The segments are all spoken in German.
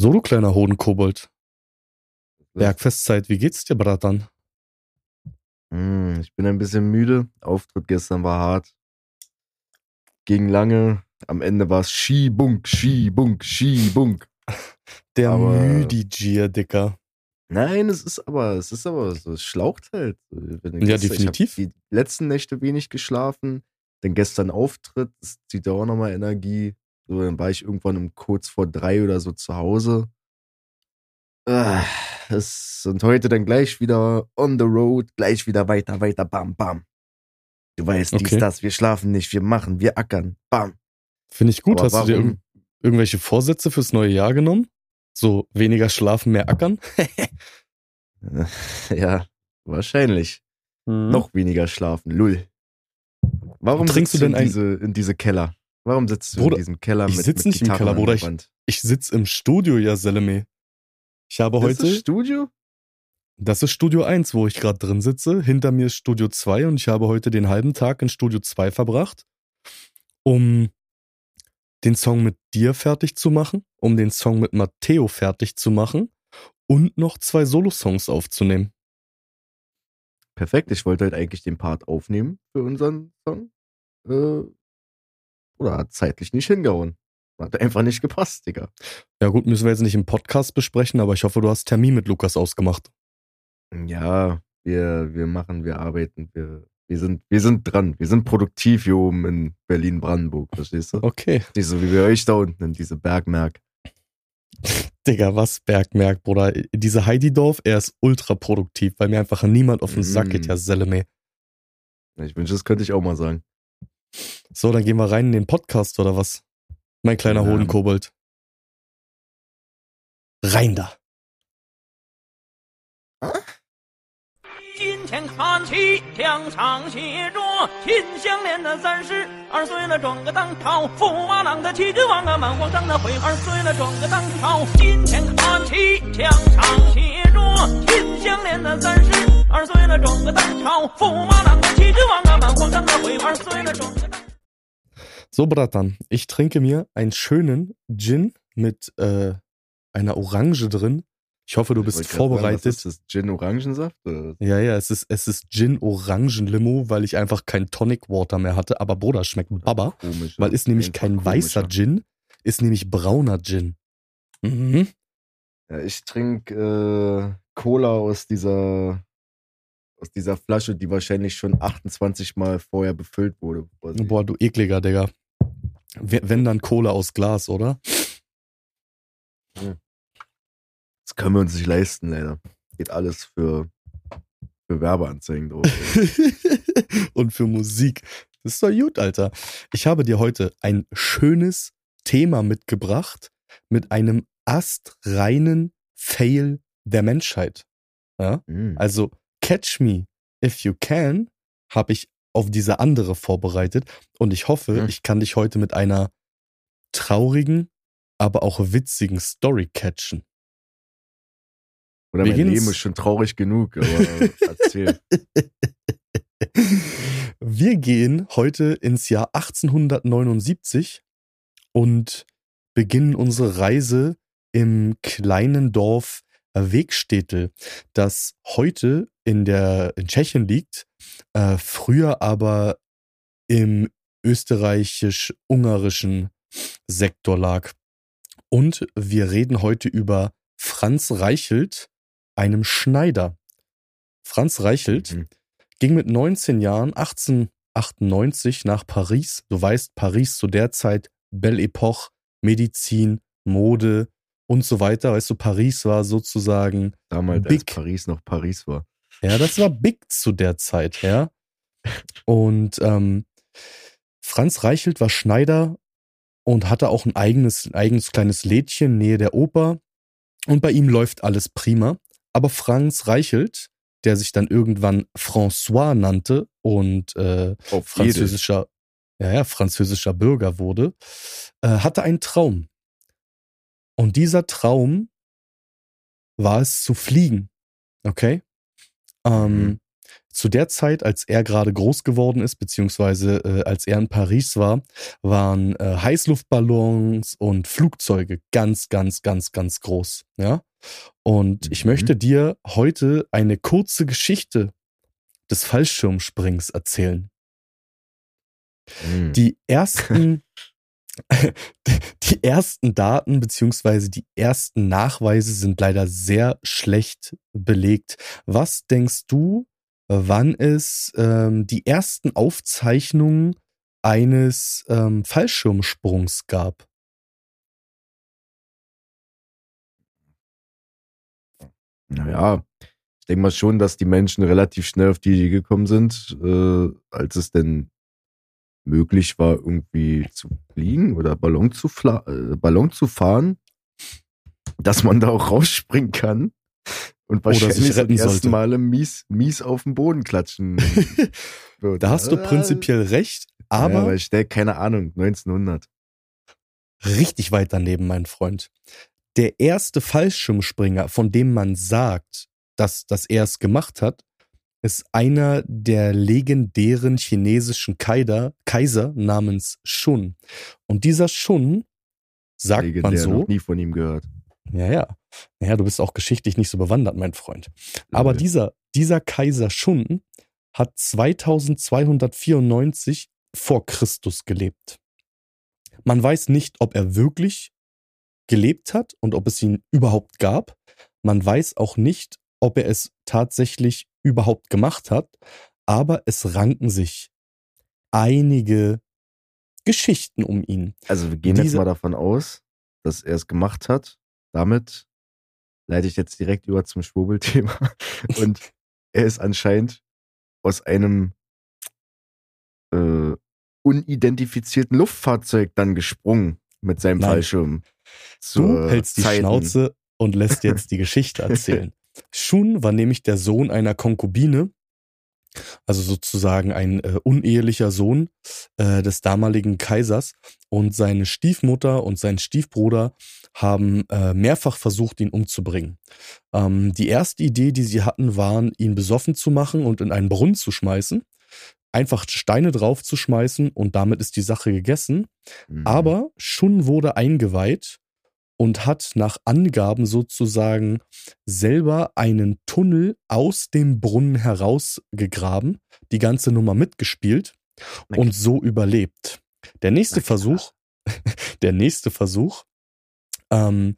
So, du kleiner Hodenkobold. Bergfestzeit, wie geht's dir, Bratan? Hm, ich bin ein bisschen müde. Auftritt gestern war hart. Ging lange. Am Ende war es Skibunk, Skibunk, Skibunk. Der Aber- Müdigier, Dicker. Nein, es ist aber, es ist aber so, es schlaucht halt. Ja, gestern- definitiv. Die letzten Nächte wenig geschlafen. Dann gestern Auftritt, das zieht ja auch nochmal Energie. So, dann war ich irgendwann um kurz vor drei oder so zu Hause. Ah, es, und heute dann gleich wieder on the road, gleich wieder weiter, weiter, bam, bam. Du weißt, dies, Okay. das, wir schlafen nicht, wir machen, wir ackern, bam. Finde ich gut. Aber Hast du dir warum- irg irgendwelche Vorsätze fürs neue Jahr genommen? So weniger schlafen, mehr ackern? ja, wahrscheinlich. Noch weniger schlafen, lull. Warum Trinkst du denn diese, in diese Keller? Warum sitzt du Bruder, in diesem Keller ich mit, sitz mit nicht im Gitarren Keller, an Bruder, der ich-? Ich sitze im Studio, ja, Seleme. Ich habe Ist das heute, Studio? das ist Studio 1, wo ich gerade drin sitze. Hinter mir ist Studio 2 und ich habe heute den halben Tag in Studio 2 verbracht, um den Song mit dir fertig zu machen, um den Song mit Matteo fertig zu machen und noch zwei Solo-Songs aufzunehmen. Perfekt, ich wollte halt eigentlich den Part aufnehmen für unseren Song. Äh, oder hat zeitlich nicht hingehauen. Hat einfach nicht gepasst, Digga. Ja gut, müssen wir jetzt nicht im Podcast besprechen, aber ich hoffe, du hast Termin mit Lukas ausgemacht. Ja, wir, wir machen, wir arbeiten, wir, wir, sind, wir sind dran. Wir sind produktiv hier oben in Berlin-Brandenburg, verstehst du? Okay. Nicht so wie bei euch da unten in diese Bergmerk. Digga, was Bergmerk, Bruder. Diese Heididorf, er ist ultra produktiv, weil mir einfach niemand auf den Sack geht, ja Seleme. Ich wünsche, das könnte ich auch mal sagen. So, dann gehen wir rein in den Podcast, oder was? Mein kleiner Ja. Hodenkobold. Rein da. 今 So, Bratan, ich trinke mir einen schönen Gin mit äh, einer Orange drin. Ich hoffe, du bist Sagen, vorbereitet. was ist das Gin-Orangensaft? Ja, ja, es ist, es ist Gin-Orangen-Limo, weil ich einfach kein Tonic Water mehr hatte. Aber Bruder, schmeckt Baba. Komisch. Weil ist nämlich kein weißer komischer. Gin, ist nämlich brauner Gin. Mhm. Ja, ich trinke äh, Cola aus dieser aus dieser Flasche, die wahrscheinlich schon 28 Mal vorher befüllt wurde. Boah, du ekliger, Digga. We- Wenn dann Cola aus Glas, oder? Das können wir uns nicht leisten, leider. Geht alles für, für Werbeanzeigen drauf. Und für Musik. Das ist doch gut, Alter. Ich habe dir heute ein schönes Thema mitgebracht mit einem astreinen Fail der Menschheit. Ja? Mhm. Also Catch Me If You Can habe ich auf diese andere vorbereitet und ich hoffe, Mhm. ich kann dich heute mit einer traurigen, aber auch witzigen Story catchen. Oder wir mein Leben ins- ist schon traurig genug, aber erzähl. Wir gehen heute ins Jahr 1879 und beginnen unsere Reise im kleinen Dorf Wegstädtel, das heute in der in Tschechien liegt, äh, früher aber im österreichisch-ungarischen Sektor lag. Und wir reden heute über Franz Reichelt, einem Schneider. Franz Reichelt Mhm. ging mit 19 Jahren 1898 nach Paris. Du weißt, Paris zu der Zeit Belle Epoche, Medizin, Mode und so weiter. Weißt du, Paris war sozusagen, Damals, als Big. Paris noch Paris war. Ja, das war big zu der Zeit, ja. Und ähm, Franz Reichelt war Schneider und hatte auch ein eigenes, ein eigenes kleines Lädchen nähe der Oper. Und bei ihm läuft alles prima. Aber Franz Reichelt, der sich dann irgendwann François nannte und äh, französischer, ja, ja, französischer Bürger wurde, äh, hatte einen Traum. Und dieser Traum war es zu fliegen. Okay? Ähm, Mhm. zu der Zeit, als er gerade groß geworden ist, beziehungsweise äh, als er in Paris war, waren äh, Heißluftballons und Flugzeuge ganz, ganz, ganz, ganz groß. Ja. Und ich Mhm. möchte dir heute eine kurze Geschichte des Fallschirmsprings erzählen. Mhm. Die ersten, die ersten Daten beziehungsweise die ersten Nachweise sind leider sehr schlecht belegt. Was denkst du, wann es ähm, die ersten Aufzeichnungen eines ähm, Fallschirmsprungs gab? Naja, ich denke mal schon, dass die Menschen relativ schnell auf die Idee gekommen sind, äh, als es denn möglich war, irgendwie zu fliegen oder Ballon zu, fla äh, Ballon zu fahren, dass man da auch rausspringen kann und sich wahrscheinlich ersten sollte. Male mies, mies auf den Boden klatschen wird. Da hast du Äh, prinzipiell recht, ja, aber aber ich stell keine Ahnung, 1900. richtig weit daneben, mein Freund. Der erste Fallschirmspringer, von dem man sagt, dass, dass er es gemacht hat, ist einer der legendären chinesischen Kaiser, Kaiser namens Shun. Und dieser Shun, sagt man Legendär, so, noch nie von ihm gehört. ja, ja, ja, du bist auch geschichtlich nicht so bewandert, mein Freund. Aber Lol. dieser, dieser Kaiser Shun hat 2294 vor Christus gelebt. Man weiß nicht, ob er wirklich gelebt hat und ob es ihn überhaupt gab. Man weiß auch nicht, ob er es tatsächlich überhaupt gemacht hat. Aber es ranken sich einige Geschichten um ihn. Also wir gehen jetzt Diese- mal davon aus, dass er es gemacht hat. Damit leite ich jetzt direkt über zum Schwurbelthema. Und er ist anscheinend aus einem äh, unidentifizierten Luftfahrzeug dann gesprungen mit seinem Nein. Fallschirm. Du hältst die Zeiten. Schnauze und lässt jetzt die Geschichte erzählen. Shun war nämlich der Sohn einer Konkubine, also sozusagen ein äh, unehelicher Sohn äh, des damaligen Kaisers. Und seine Stiefmutter und sein Stiefbruder haben äh, mehrfach versucht, ihn umzubringen. Ähm, die erste Idee, die sie hatten, waren, ihn besoffen zu machen und in einen Brunnen zu schmeißen. Einfach Steine drauf zu schmeißen und damit ist die Sache gegessen. Mhm. Aber Shun wurde eingeweiht und hat nach Angaben sozusagen selber einen Tunnel aus dem Brunnen herausgegraben, die ganze Nummer mitgespielt Na und so überlebt. Der nächste klar. Versuch, der nächste Versuch, ähm,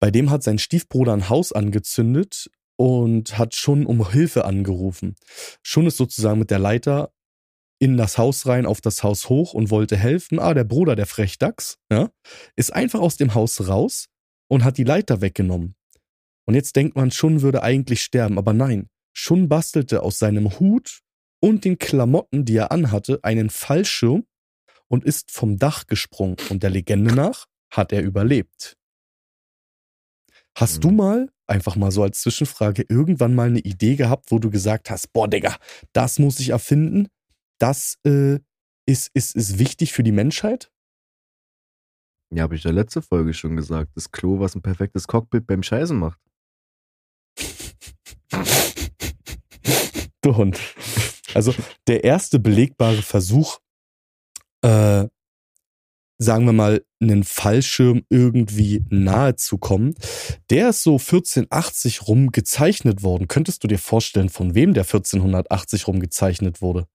bei dem hat sein Stiefbruder ein Haus angezündet und hat schon um Hilfe angerufen. Schon ist sozusagen mit der Leiter in das Haus rein, auf das Haus hoch und wollte helfen. Ah, der Bruder, der Frechdachs, ja, ist einfach aus dem Haus raus und hat die Leiter weggenommen. Und jetzt denkt man, Shun würde eigentlich sterben, aber nein. Shun bastelte aus seinem Hut und den Klamotten, die er anhatte, einen Fallschirm und ist vom Dach gesprungen. Und der Legende nach hat er überlebt. Hast du Mhm. mal, einfach mal so als Zwischenfrage, irgendwann mal eine Idee gehabt, wo du gesagt hast, boah, Digga, das muss ich erfinden, das äh, ist, ist, ist wichtig für die Menschheit? Ja, habe ich in der letzte Folge schon gesagt. Das Klo, was ein perfektes Cockpit beim Scheißen macht. Du Hund. Also der erste belegbare Versuch, äh, sagen wir mal, einen Fallschirm irgendwie nahe zu kommen, der ist so 1480 rum gezeichnet worden. Könntest du dir vorstellen, von wem der 1480 rum gezeichnet wurde?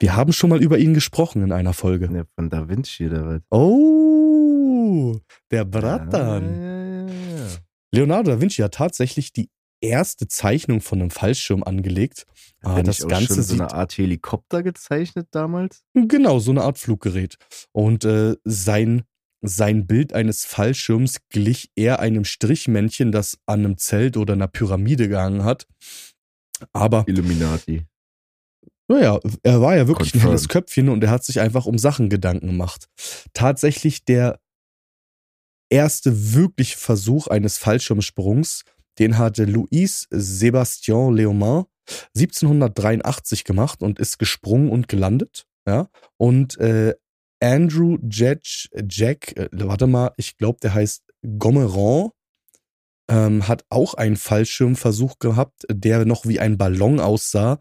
Wir haben schon mal über ihn gesprochen in einer Folge. Ja, von Da Vinci oder was? Oh, der Bratan. Ja, ja. Leonardo da Vinci hat tatsächlich die erste Zeichnung von einem Fallschirm angelegt. Hat Ah, das Ganze schon so eine Art Helikopter gezeichnet damals? genau so eine Art Fluggerät. Und äh, sein, sein Bild eines Fallschirms glich eher einem Strichmännchen, das an einem Zelt oder einer Pyramide gehangen hat. Aber Illuminati. Naja, er war ja wirklich ein Confirmed. helles Köpfchen und er hat sich einfach um Sachen Gedanken gemacht. Tatsächlich der erste wirkliche Versuch eines Fallschirmsprungs, den hatte Louis Sébastien Leomand 1783 gemacht und ist gesprungen und gelandet. Ja, und äh, Andrew Jack, Jack äh, warte mal, ich glaube, der heißt Gomeron, ähm, hat auch einen Fallschirmversuch gehabt, der noch wie ein Ballon aussah.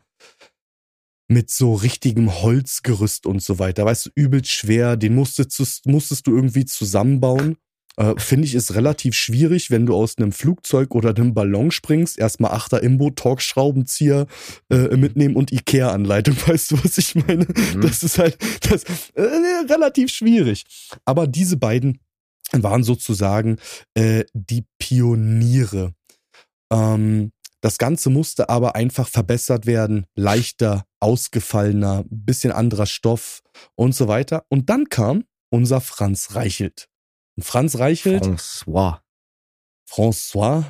Mit so richtigem Holzgerüst und so weiter. Weißt du, übelst schwer. Den musstest, musstest du irgendwie zusammenbauen. Äh, Finde ich ist relativ schwierig, wenn du aus einem Flugzeug oder einem Ballon springst. Erstmal Achter Imbo, Torx-Schraubenzieher äh, mitnehmen und Ikea-Anleitung. Weißt du, was ich meine? Mhm. Das ist halt das, äh, relativ schwierig. Aber diese beiden waren sozusagen äh, die Pioniere. Ähm, das Ganze musste aber einfach verbessert werden, leichter, ausgefallener, bisschen anderer Stoff und so weiter. Und dann kam unser Franz Reichelt. Und Franz Reichelt. François. François.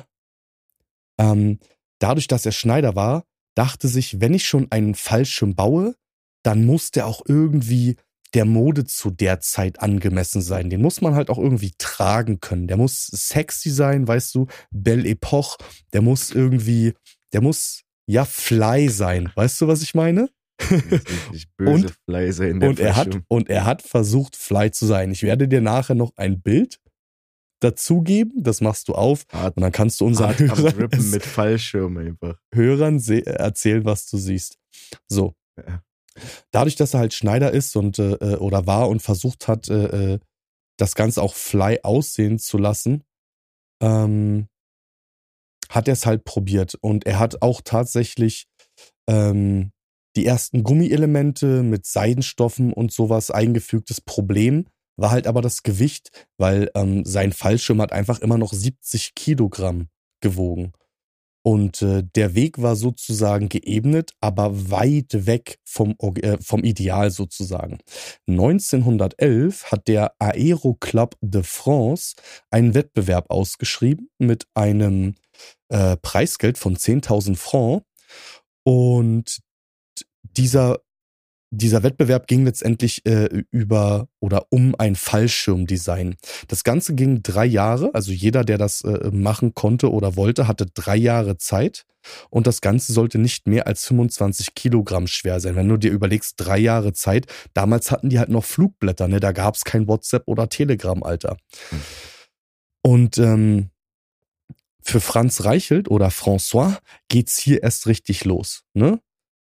Ähm, dadurch, dass er Schneider war, dachte sich, wenn ich schon einen Fallschirm baue, dann muss der auch irgendwie der Mode zu der Zeit angemessen sein. Den muss man halt auch irgendwie tragen können. Der muss sexy sein, weißt du, Belle Epoche. Der muss irgendwie, der muss ja fly sein. Weißt du, was ich meine? Böse und, fly sein. und er hat und er hat versucht fly zu sein. Ich werde dir nachher noch ein Bild dazugeben, das machst du auf Hart, und dann kannst du unseren Hörern, mit Fallschirm einfach. Hörern erzählen, was du siehst. So. Ja dadurch, dass er halt Schneider ist und äh, äh, oder war und versucht hat, äh, äh, das Ganze auch fly aussehen zu lassen, ähm, hat er es halt probiert. Und er hat auch tatsächlich ähm, die ersten Gummielemente mit Seidenstoffen und sowas eingefügt. Das Problem war halt aber das Gewicht, weil ähm, sein Fallschirm hat einfach immer noch 70 Kilogramm gewogen. Und äh, der Weg war sozusagen geebnet, aber weit weg vom, äh, vom Ideal sozusagen. 1911 hat der Aero Club de France einen Wettbewerb ausgeschrieben mit einem äh, Preisgeld von 10.000 Francs. Und dieser dieser Wettbewerb ging letztendlich äh, über oder um ein Fallschirmdesign. Das Ganze ging drei Jahre, also jeder, der das äh, machen konnte oder wollte, hatte drei Jahre Zeit und das Ganze sollte nicht mehr als 25 Kilogramm schwer sein. Wenn du dir überlegst, drei Jahre Zeit, damals hatten die halt noch Flugblätter, ne? da gab es kein WhatsApp oder Telegram, Alter. Und ähm, für Franz Reichelt oder François geht's hier erst richtig los. Ne?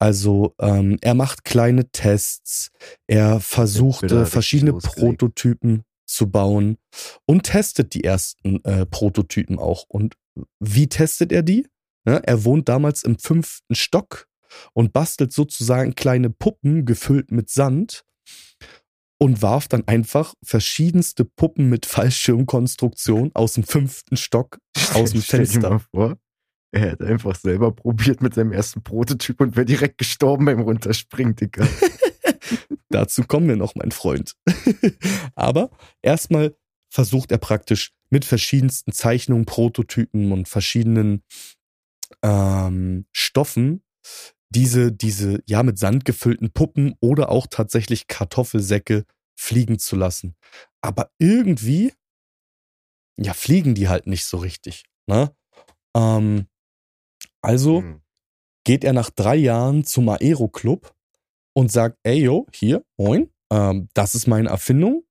Also ähm, er macht kleine Tests, er versucht äh, verschiedene Prototypen zu bauen und testet die ersten äh, Prototypen auch. Und wie testet er die? Ja, er wohnt damals im fünften Stock und bastelt sozusagen kleine Puppen gefüllt mit Sand und warf dann einfach verschiedenste Puppen mit Fallschirmkonstruktion aus dem fünften Stock aus dem Fenster. Dir mal vor, er hat einfach selber probiert mit seinem ersten Prototyp und wäre direkt gestorben beim Runterspringen, Digga. Dazu kommen wir noch, mein Freund. Aber erstmal versucht er praktisch mit verschiedensten Zeichnungen, Prototypen und verschiedenen ähm, Stoffen diese, diese, ja, mit Sand gefüllten Puppen oder auch tatsächlich Kartoffelsäcke fliegen zu lassen. Aber irgendwie, ja, fliegen die halt nicht so richtig. Ne? Ähm, also mhm. geht er nach drei Jahren zum Aero-Club und sagt, ey yo, hier, moin, ähm, das ist meine Erfindung.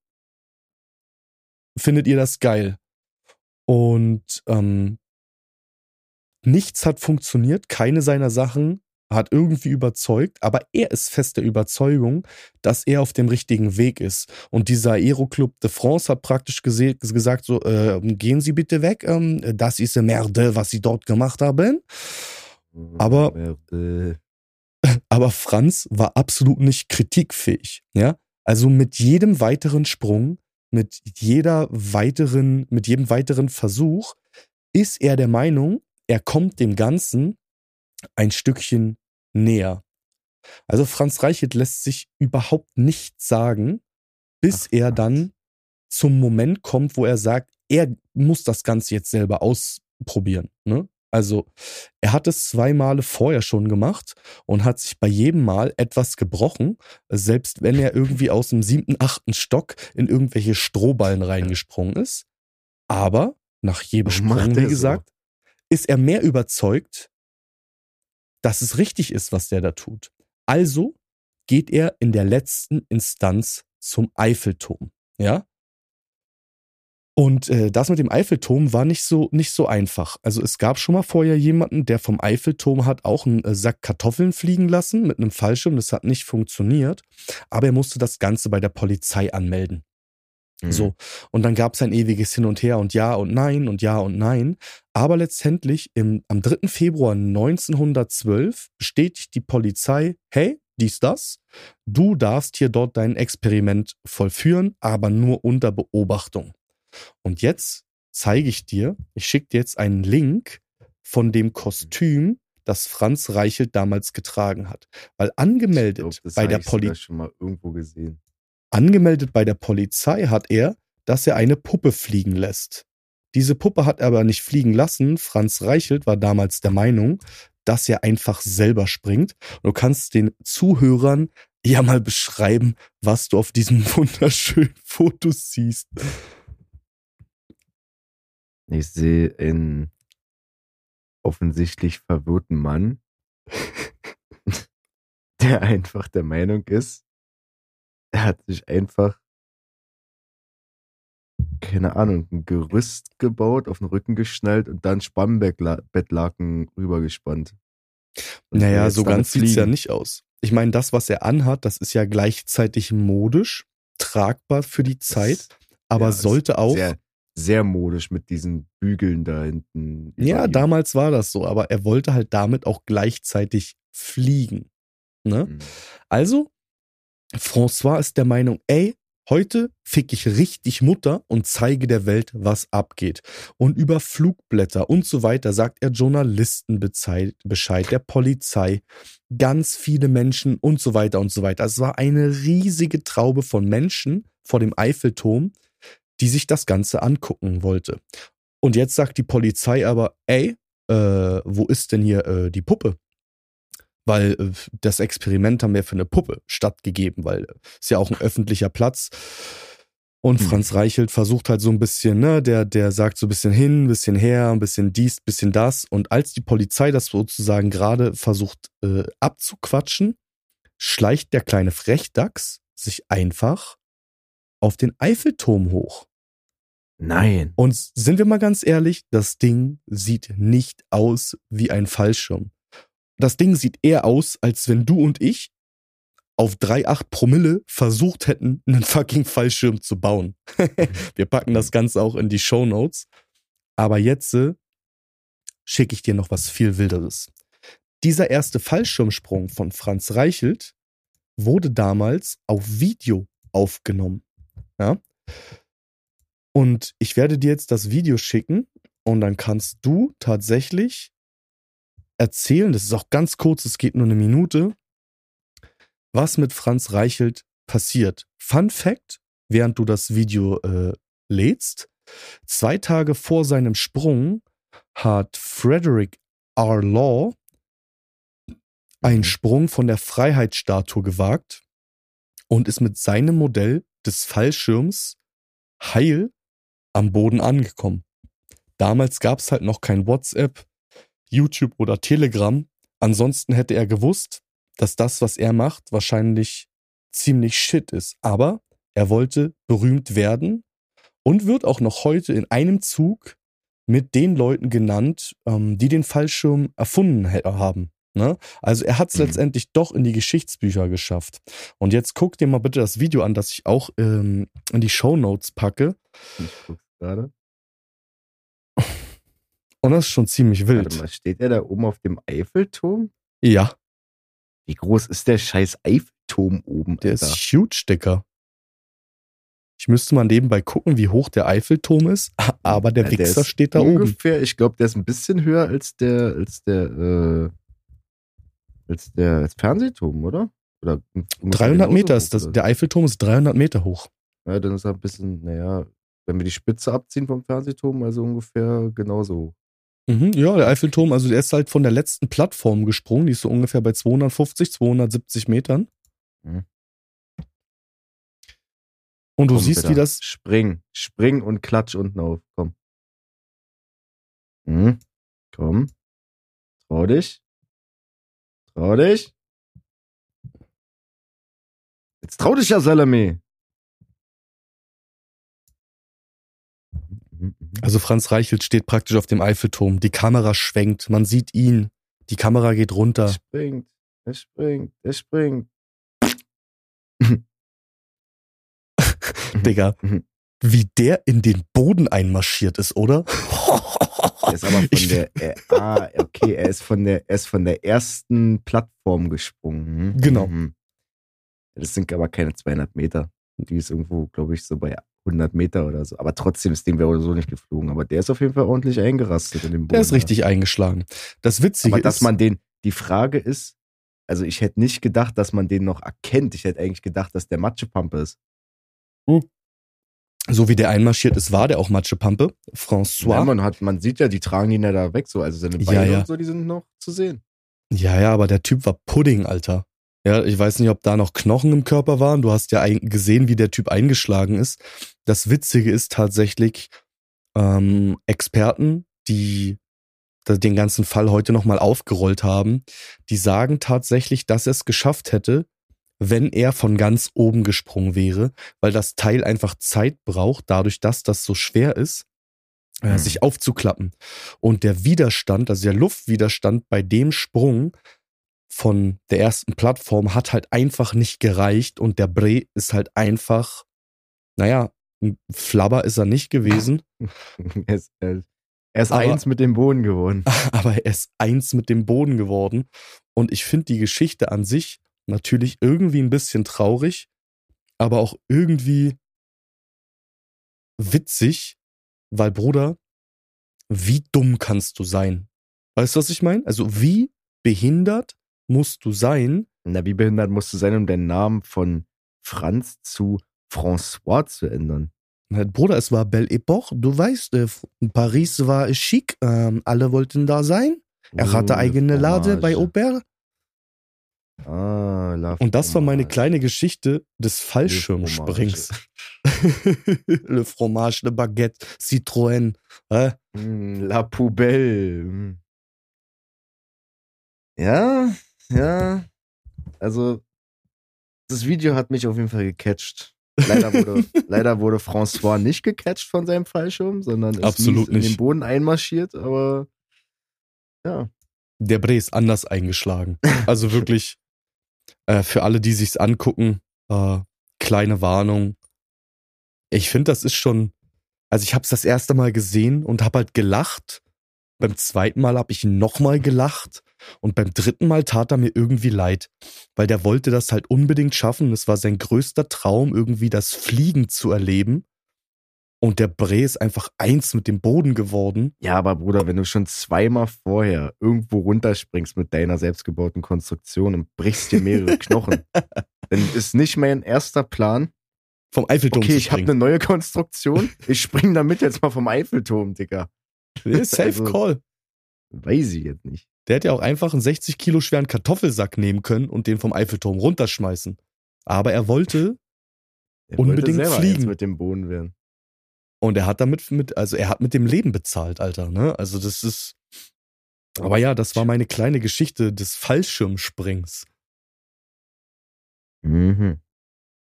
Findet ihr das geil? Und ähm, nichts hat funktioniert, keine seiner Sachen hat irgendwie überzeugt, aber er ist fest der Überzeugung, dass er auf dem richtigen Weg ist. Und dieser Aeroclub de France hat praktisch gesagt, so, äh, gehen Sie bitte weg, ähm, das ist eine Merde, was Sie dort gemacht haben. Aber, aber Franz war absolut nicht kritikfähig, ja. Also mit jedem weiteren Sprung, mit jeder weiteren, mit jedem weiteren Versuch ist er der Meinung, er kommt dem Ganzen ein Stückchen näher. Also Franz Reichelt lässt sich überhaupt nichts sagen, bis Ach, er dann zum Moment kommt, wo er sagt, er muss das Ganze jetzt selber ausprobieren. Ne? Also er hat es zwei Male vorher schon gemacht und hat sich bei jedem Mal etwas gebrochen, selbst wenn er irgendwie aus dem siebten, achten Stock in irgendwelche Strohballen reingesprungen ist. Aber nach jedem Sprung, wie gesagt, so? ist er mehr überzeugt, dass es richtig ist, was der da tut. Also geht er in der letzten Instanz zum Eiffelturm. Ja? Und äh, das mit dem Eiffelturm war nicht so, nicht so einfach. Also es gab schon mal vorher jemanden, der vom Eiffelturm hat auch einen äh, Sack Kartoffeln fliegen lassen mit einem Fallschirm. Das hat nicht funktioniert. Aber er musste das Ganze bei der Polizei anmelden. Mhm. So. Und dann gab es ein ewiges Hin und Her und Ja und Nein und Ja und Nein. Aber letztendlich im, am 3. Februar 1912 bestätigt die Polizei, hey, dies, das, du darfst hier dort dein Experiment vollführen, aber nur unter Beobachtung. Und jetzt zeige ich dir, ich schicke dir jetzt einen Link von dem Kostüm, das Franz Reichelt damals getragen hat. Weil angemeldet glaub, das bei der Polizei schon mal irgendwo gesehen. Angemeldet bei der Polizei hat er, dass er eine Puppe fliegen lässt. Diese Puppe hat er aber nicht fliegen lassen. Franz Reichelt war damals der Meinung, dass er einfach selber springt. Du kannst den Zuhörern ja mal beschreiben, was du auf diesem wunderschönen Foto siehst. Ich sehe einen offensichtlich verwirrten Mann, der einfach der Meinung ist, er hat sich einfach, keine Ahnung, ein Gerüst gebaut, auf den Rücken geschnallt und dann Spannbettlaken rübergespannt. Und Naja, so ganz sieht's ja fliegen. nicht aus. Ich meine, das, was er anhat, das ist ja gleichzeitig modisch, tragbar für die Zeit, aber Ja, sollte auch. Sehr, sehr modisch mit diesen Bügeln da hinten. Ja, ihm. damals war das so, aber er wollte halt damit auch gleichzeitig fliegen. Ne? Mhm. Also, François ist der Meinung, ey, heute fick ich richtig Mutter und zeige der Welt, was abgeht. Und über Flugblätter und so weiter sagt er Journalisten Bescheid, der Polizei, ganz viele Menschen und so weiter und so weiter. Es war eine riesige Traube von Menschen vor dem Eiffelturm, die sich das Ganze angucken wollte. Und jetzt sagt die Polizei aber, ey, äh, wo ist denn hier äh, die Puppe? Weil äh, das Experiment haben wir für eine Puppe stattgegeben, weil äh, ist ja auch ein öffentlicher Platz. Und Hm. Franz Reichelt versucht halt so ein bisschen, ne, der, der sagt so ein bisschen hin, ein bisschen her, ein bisschen dies, ein bisschen das. Und als die Polizei das sozusagen gerade versucht äh, abzuquatschen, schleicht der kleine Frechdachs sich einfach auf den Eiffelturm hoch. Nein. Und sind wir mal ganz ehrlich, das Ding sieht nicht aus wie ein Fallschirm. Das Ding sieht eher aus, als wenn du und ich auf 3,8 Promille versucht hätten, einen fucking Fallschirm zu bauen. wir packen das Ganze auch in die Show Notes. Aber jetzt äh, schicke ich dir noch was viel Wilderes. Dieser erste Fallschirmsprung von Franz Reichelt wurde damals auf Video aufgenommen. Ja? Und ich werde dir jetzt das Video schicken und dann kannst du tatsächlich erzählen, das ist auch ganz kurz, es geht nur eine Minute, was mit Franz Reichelt passiert. Fun Fact, während du das Video äh, lädst, zwei Tage vor seinem Sprung hat Frederick R. Law einen Sprung von der Freiheitsstatue gewagt und ist mit seinem Modell des Fallschirms heil am Boden angekommen. Damals gab es halt noch kein WhatsApp, YouTube oder Telegram. Ansonsten hätte er gewusst, dass das, was er macht, wahrscheinlich ziemlich shit ist. Aber er wollte berühmt werden und wird auch noch heute in einem Zug mit den Leuten genannt, ähm, die den Fallschirm erfunden haben. Ne? Also er hat es Mhm. letztendlich doch in die Geschichtsbücher geschafft. Und jetzt guck dir mal bitte das Video an, das ich auch ähm, in die Show Notes packe. Ich guck's gerade. Und das ist schon ziemlich Warte wild. mal, steht er da oben auf dem Eiffelturm? Ja, Wie groß ist der scheiß Eiffelturm oben, der Alter? ist huge, Dicker. Ich müsste mal nebenbei gucken, wie hoch der Eiffelturm ist, aber der Ja, der Wichser ist steht da oben. ungefähr, ich glaube, der ist ein bisschen höher als der, als der, äh, als der als Fernsehturm, oder? Oder ungefähr 300 genauso Meter ist das. Der Eiffelturm ist 300 Meter hoch. Ja, dann ist er ein bisschen, naja, wenn wir die Spitze abziehen vom Fernsehturm, also ungefähr genauso hoch. Mhm, ja, der Eiffelturm, also der ist halt von der letzten Plattform gesprungen, die ist so ungefähr bei 250, 270 Metern. Mhm. Und du Komm, siehst, bitte. wie das. Spring, spring und klatsch unten auf. Komm. Mhm. Komm. Trau dich. Trau dich. Jetzt trau dich ja, Salame. Also Franz Reichelt steht praktisch auf dem Eiffelturm. Die Kamera schwenkt, man sieht ihn. Die Kamera geht Er runter. springt, er springt, er springt. Digga, Mhm. wie der in den Boden einmarschiert ist, oder? Er ist aber von Ich- der, er, ah, okay, er ist von der, er ist von der ersten Plattform gesprungen. Mhm. Genau. Mhm. Das sind aber keine 200 Meter. Die ist irgendwo, glaube ich, so bei 100 Meter oder so. Aber trotzdem ist dem wäre so nicht geflogen. Aber der ist auf jeden Fall ordentlich eingerastet in dem Boden. Der ist richtig eingeschlagen. Das Witzige Aber dass ist, man den, die Frage ist, also ich hätte nicht gedacht, dass man den noch erkennt. Ich hätte eigentlich gedacht, dass der Matschepampe ist. so wie der einmarschiert ist, war der auch Matschepampe. François. Ja, man, hat, man sieht ja, die tragen ihn ja da weg, so. Also seine Ja, Beine ja. und so, die sind noch zu sehen. Ja, ja, aber der Typ war Pudding, Alter. Ja, ich weiß nicht, ob da noch Knochen im Körper waren. Du hast ja gesehen, wie der Typ eingeschlagen ist. Das Witzige ist tatsächlich, ähm, Experten, die den ganzen Fall heute nochmal aufgerollt haben, die sagen tatsächlich, dass er es geschafft hätte, wenn er von ganz oben gesprungen wäre, weil das Teil einfach Zeit braucht, dadurch, dass das so schwer ist, äh, Hm. sich aufzuklappen. Und der Widerstand, also der Luftwiderstand bei dem Sprung von der ersten Plattform hat halt einfach nicht gereicht und der Bre ist halt einfach, naja, ein Flabber ist er nicht gewesen, er ist, er, ist Aber- eins mit dem Boden geworden. aber er ist eins mit dem Boden geworden. Und ich finde die Geschichte an sich natürlich irgendwie ein bisschen traurig, aber auch irgendwie witzig, weil Bruder, wie dumm kannst du sein? Weißt du, was ich meine? Also wie behindert musst du sein? Na, wie behindert musst du sein, um den Namen von Franz zu François zu ändern? Bruder, es war Belle Epoche, du weißt, äh, Paris war chic, ähm, alle wollten da sein. Er hatte eigene Lade bei. Aubert. Ah, Und das war meine kleine Geschichte des Fallschirmsprings. le fromage, le baguette, Citroën. Äh? La Poubelle. Mm. Ja, ja. Also, das Video hat mich auf jeden Fall gecatcht. Leider wurde, leider wurde François nicht gecatcht von seinem Fallschirm, sondern ist Absolut in den. Boden einmarschiert, aber ja. Der Bre ist anders eingeschlagen. Also wirklich, äh, für alle, die sich's angucken, äh, kleine Warnung. Ich finde, das ist schon, also ich habe es das erste Mal gesehen und habe halt gelacht. Beim zweiten Mal habe ich nochmal gelacht und beim dritten Mal tat er mir irgendwie leid, weil der wollte das halt unbedingt schaffen. Es war sein größter Traum, irgendwie das Fliegen zu erleben. Und der Bre ist einfach eins mit dem Boden geworden. Ja, aber Bruder, wenn du schon zweimal vorher irgendwo runterspringst mit deiner selbstgebauten Konstruktion und brichst dir mehrere Knochen, dann ist nicht mein erster Plan, Vom Eiffelturm okay, ich habe eine neue Konstruktion, ich spring damit jetzt mal vom Eiffelturm, Digga. Nee, Safe Also- Call. Weiß ich jetzt nicht. Der hätte ja auch einfach einen 60 Kilo schweren Kartoffelsack nehmen können und den vom Eiffelturm runterschmeißen. Aber er wollte Er Unbedingt wollte fliegen. mit dem Boden werden. und er hat damit mit, also er hat mit dem Leben bezahlt, Alter, ne? Also das ist. Aber ja, das war meine kleine Geschichte des Fallschirmsprings. Mhm.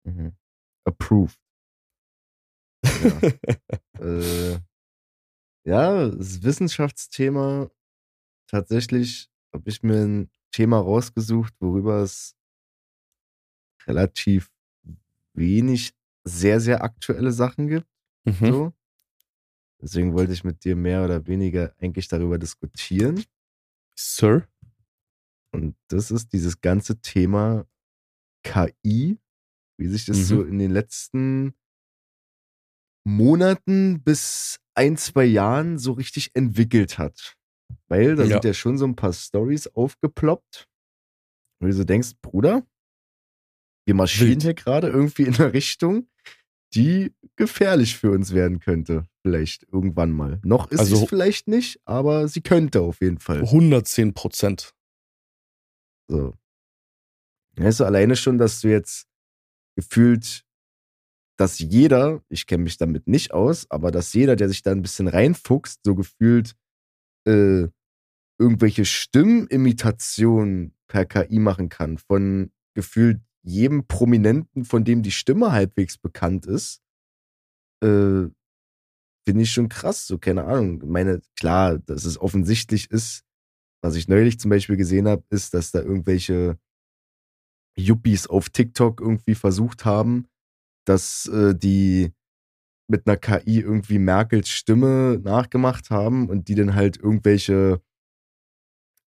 Mhm. Approved. Ja. äh, ja, das Wissenschaftsthema. Tatsächlich habe ich mir ein Thema rausgesucht, worüber es relativ wenig sehr, sehr aktuelle Sachen gibt. Mhm. So. Deswegen wollte ich mit dir mehr oder weniger eigentlich darüber diskutieren. Sir? Und das ist dieses ganze Thema KI, wie sich das Mhm. so in den letzten Monaten bis ein, zwei Jahren so richtig entwickelt hat. Weil da Ja. sind ja schon so ein paar Stories aufgeploppt, wo du so denkst, Bruder, wir marschieren hier gerade irgendwie in eine Richtung, die gefährlich für uns werden könnte. Vielleicht irgendwann mal. Noch ist Also- es vielleicht nicht, aber sie könnte auf jeden Fall. 110 Prozent. So. Weißt du, alleine schon, dass du jetzt gefühlt, dass jeder, ich kenne mich damit nicht aus, aber dass jeder, der sich da ein bisschen reinfuchst, so gefühlt äh, irgendwelche Stimmimitationen per KI machen kann, von gefühlt jedem Prominenten, von dem die Stimme halbwegs bekannt ist, äh, finde ich schon krass, so keine Ahnung. Meine, klar, dass es offensichtlich ist, was ich neulich zum Beispiel gesehen habe, ist, dass da irgendwelche Yuppies auf TikTok irgendwie versucht haben, dass äh, die mit einer KI irgendwie Merkels Stimme nachgemacht haben und die dann halt irgendwelche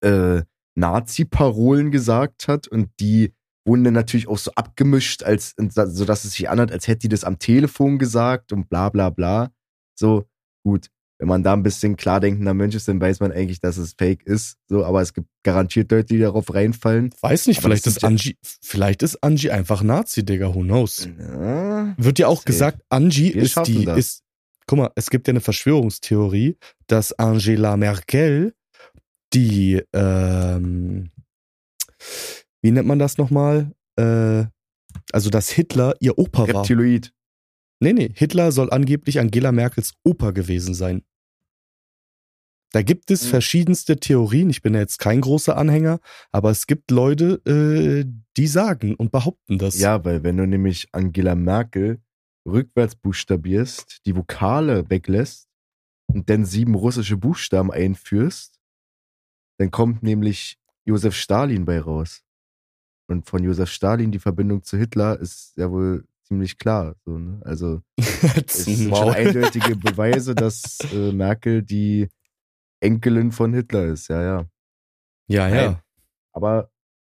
äh, Nazi-Parolen gesagt hat und die wurden dann natürlich auch so abgemischt, als, so dass es sich anhört, als hätte die das am Telefon gesagt und bla bla bla. So, gut. Wenn man da ein bisschen klar denkender Mensch ist, dann weiß man eigentlich, dass es fake ist. So, aber es gibt garantiert Leute, die darauf reinfallen. Weiß nicht, Aber vielleicht ist Angie, vielleicht ist Angie einfach Nazi, Digga, who knows? Ja, Wird ja auch gesagt, Angie Wir ist die, das. ist, guck mal, es gibt ja eine Verschwörungstheorie, dass Angela Merkel die, ähm, wie nennt man das nochmal? Äh, also, dass Hitler ihr Opa war. Reptiloid. Nee, nee, Hitler soll angeblich Angela Merkels Opa gewesen sein. Da gibt es Mhm. verschiedenste Theorien. Ich bin ja jetzt kein großer Anhänger, aber es gibt Leute, äh, die sagen und behaupten das. Ja, weil wenn du nämlich Angela Merkel rückwärts buchstabierst, die Vokale weglässt und dann sieben russische Buchstaben einführst, dann kommt nämlich Josef Stalin bei raus. Und von Josef Stalin die Verbindung zu Hitler ist ja wohl ziemlich klar. So, ne? Also es sind schon eindeutige Beweise, dass äh, Merkel die Enkelin von Hitler ist. Ja, ja. ja, ja. Nein. Aber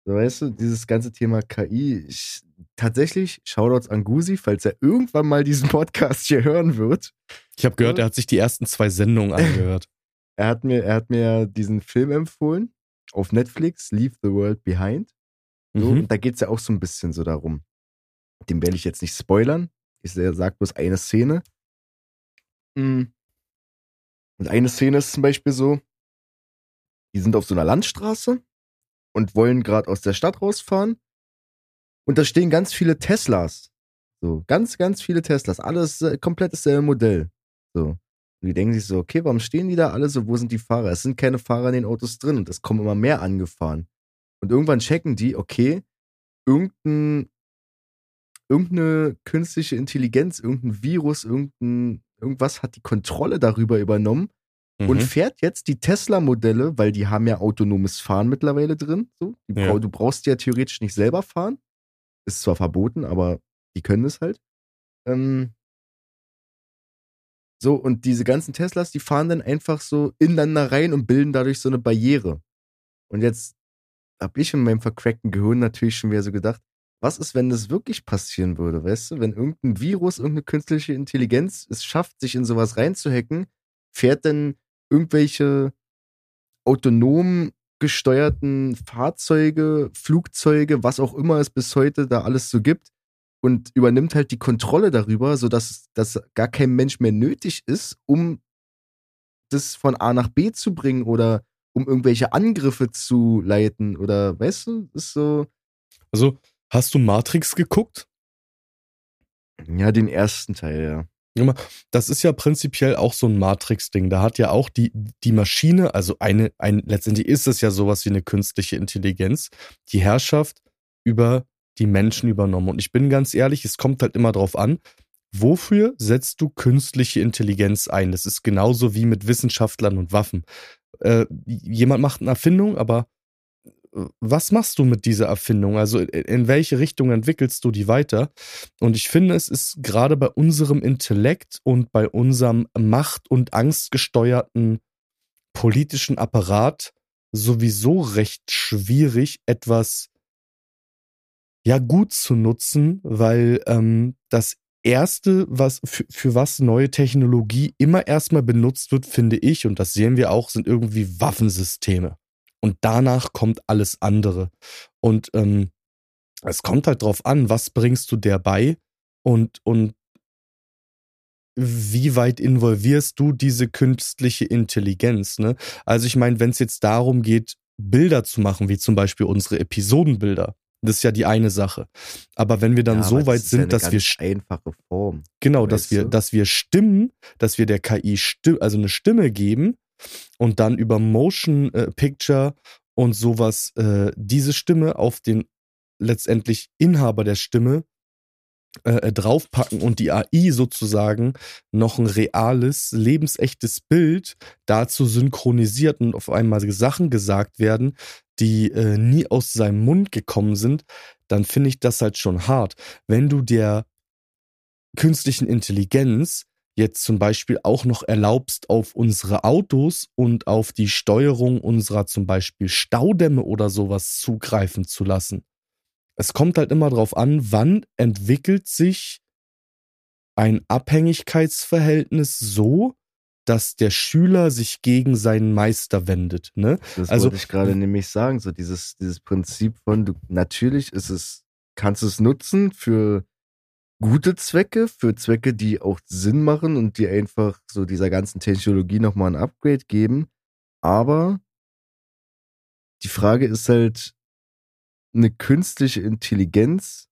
weißt du, dieses ganze Thema KI, ich, tatsächlich, Shoutouts an Gusi, falls er irgendwann mal diesen Podcast hier hören wird. Ich habe gehört, er hat sich die ersten zwei Sendungen angehört. Er hat mir, er hat mir diesen Film empfohlen auf Netflix, Leave the World Behind. So, Mhm. Und da geht es ja auch so ein bisschen so darum. Den werde ich jetzt nicht spoilern. Ich sage bloß eine Szene. Mm. Und eine Szene ist zum Beispiel so, die sind auf so einer Landstraße und wollen gerade aus der Stadt rausfahren. Und da stehen ganz viele Teslas. So, ganz, ganz viele Teslas. Alles äh, komplett dasselbe Modell. So. Und die denken sich so, okay, warum stehen die da alle so? Wo sind die Fahrer? Es sind keine Fahrer in den Autos drin und es kommen immer mehr angefahren. Und irgendwann checken die, okay, irgendein, irgendeine künstliche Intelligenz, irgendein Virus, irgendein, irgendwas hat die Kontrolle darüber übernommen und Mhm. fährt jetzt die Tesla-Modelle, weil die haben ja autonomes Fahren mittlerweile drin. So. Die Ja. Du brauchst ja theoretisch nicht selber fahren. Ist zwar verboten, aber die können es halt. Ähm, so, und diese ganzen Teslas, die fahren dann einfach so ineinander rein und bilden dadurch so eine Barriere. Und jetzt habe ich in meinem vercrackten Gehirn natürlich schon wieder so gedacht, was ist, wenn das wirklich passieren würde, weißt du? Wenn irgendein Virus, irgendeine künstliche Intelligenz es schafft, sich in sowas reinzuhacken, fährt denn irgendwelche autonom gesteuerten Fahrzeuge, Flugzeuge, was auch immer es bis heute da alles so gibt und übernimmt halt die Kontrolle darüber, sodass dass gar kein Mensch mehr nötig ist, um das von A nach B zu bringen oder um irgendwelche Angriffe zu leiten oder weißt du, ist so Also, hast du Matrix geguckt? ja den ersten Teil ja. Das ist ja prinzipiell auch so ein Matrix-Ding. Da hat ja auch die, die Maschine, also eine, ein, letztendlich ist es ja sowas wie eine künstliche Intelligenz, die Herrschaft über die Menschen übernommen. Und ich bin ganz ehrlich, es kommt halt immer drauf an, wofür setzt du künstliche Intelligenz ein? Das ist genauso wie mit Wissenschaftlern und Waffen. Äh, jemand macht eine Erfindung, aber was machst du mit dieser Erfindung? Also in, welche Richtung entwickelst du die weiter? Und ich finde, es ist gerade bei unserem Intellekt und bei unserem macht- und angstgesteuerten politischen Apparat sowieso recht schwierig, etwas ja gut zu nutzen, weil ähm, das erste, was für, für was neue Technologie immer erstmal benutzt wird, finde ich, und das sehen wir auch, sind irgendwie Waffensysteme. Und danach kommt alles andere. Und ähm, es kommt halt drauf an, was bringst du der bei und, und wie weit involvierst du diese künstliche Intelligenz? Ne? Also ich meine, wenn es jetzt darum geht, Bilder zu machen, wie zum Beispiel unsere Episodenbilder, das ist ja die eine Sache. Aber wenn wir dann ja, so weit das ist ja sind, eine dass wir einfache Form. genau, dass wir, du? dass wir Stimmen, dass wir der KI Stimme, also eine Stimme geben und dann über Motion äh, Picture und sowas äh, diese Stimme auf den letztendlich Inhaber der Stimme äh, draufpacken und die AI sozusagen noch ein reales, lebensechtes Bild dazu synchronisiert und auf einmal Sachen gesagt werden, die äh, nie aus seinem Mund gekommen sind, dann finde ich das halt schon hart. Wenn du der künstlichen Intelligenz jetzt zum Beispiel auch noch erlaubst, auf unsere Autos und auf die Steuerung unserer zum Beispiel Staudämme oder sowas zugreifen zu lassen, es kommt halt immer darauf an, wann entwickelt sich ein Abhängigkeitsverhältnis so, dass der Schüler sich gegen seinen Meister wendet. Ne? Das Also- wollte ich gerade nämlich sagen, so dieses, dieses Prinzip von, du, natürlich ist es, kannst du es nutzen für gute Zwecke, für Zwecke, die auch Sinn machen und die einfach so dieser ganzen Technologie nochmal ein Upgrade geben. Aber die Frage ist halt, eine künstliche Intelligenz,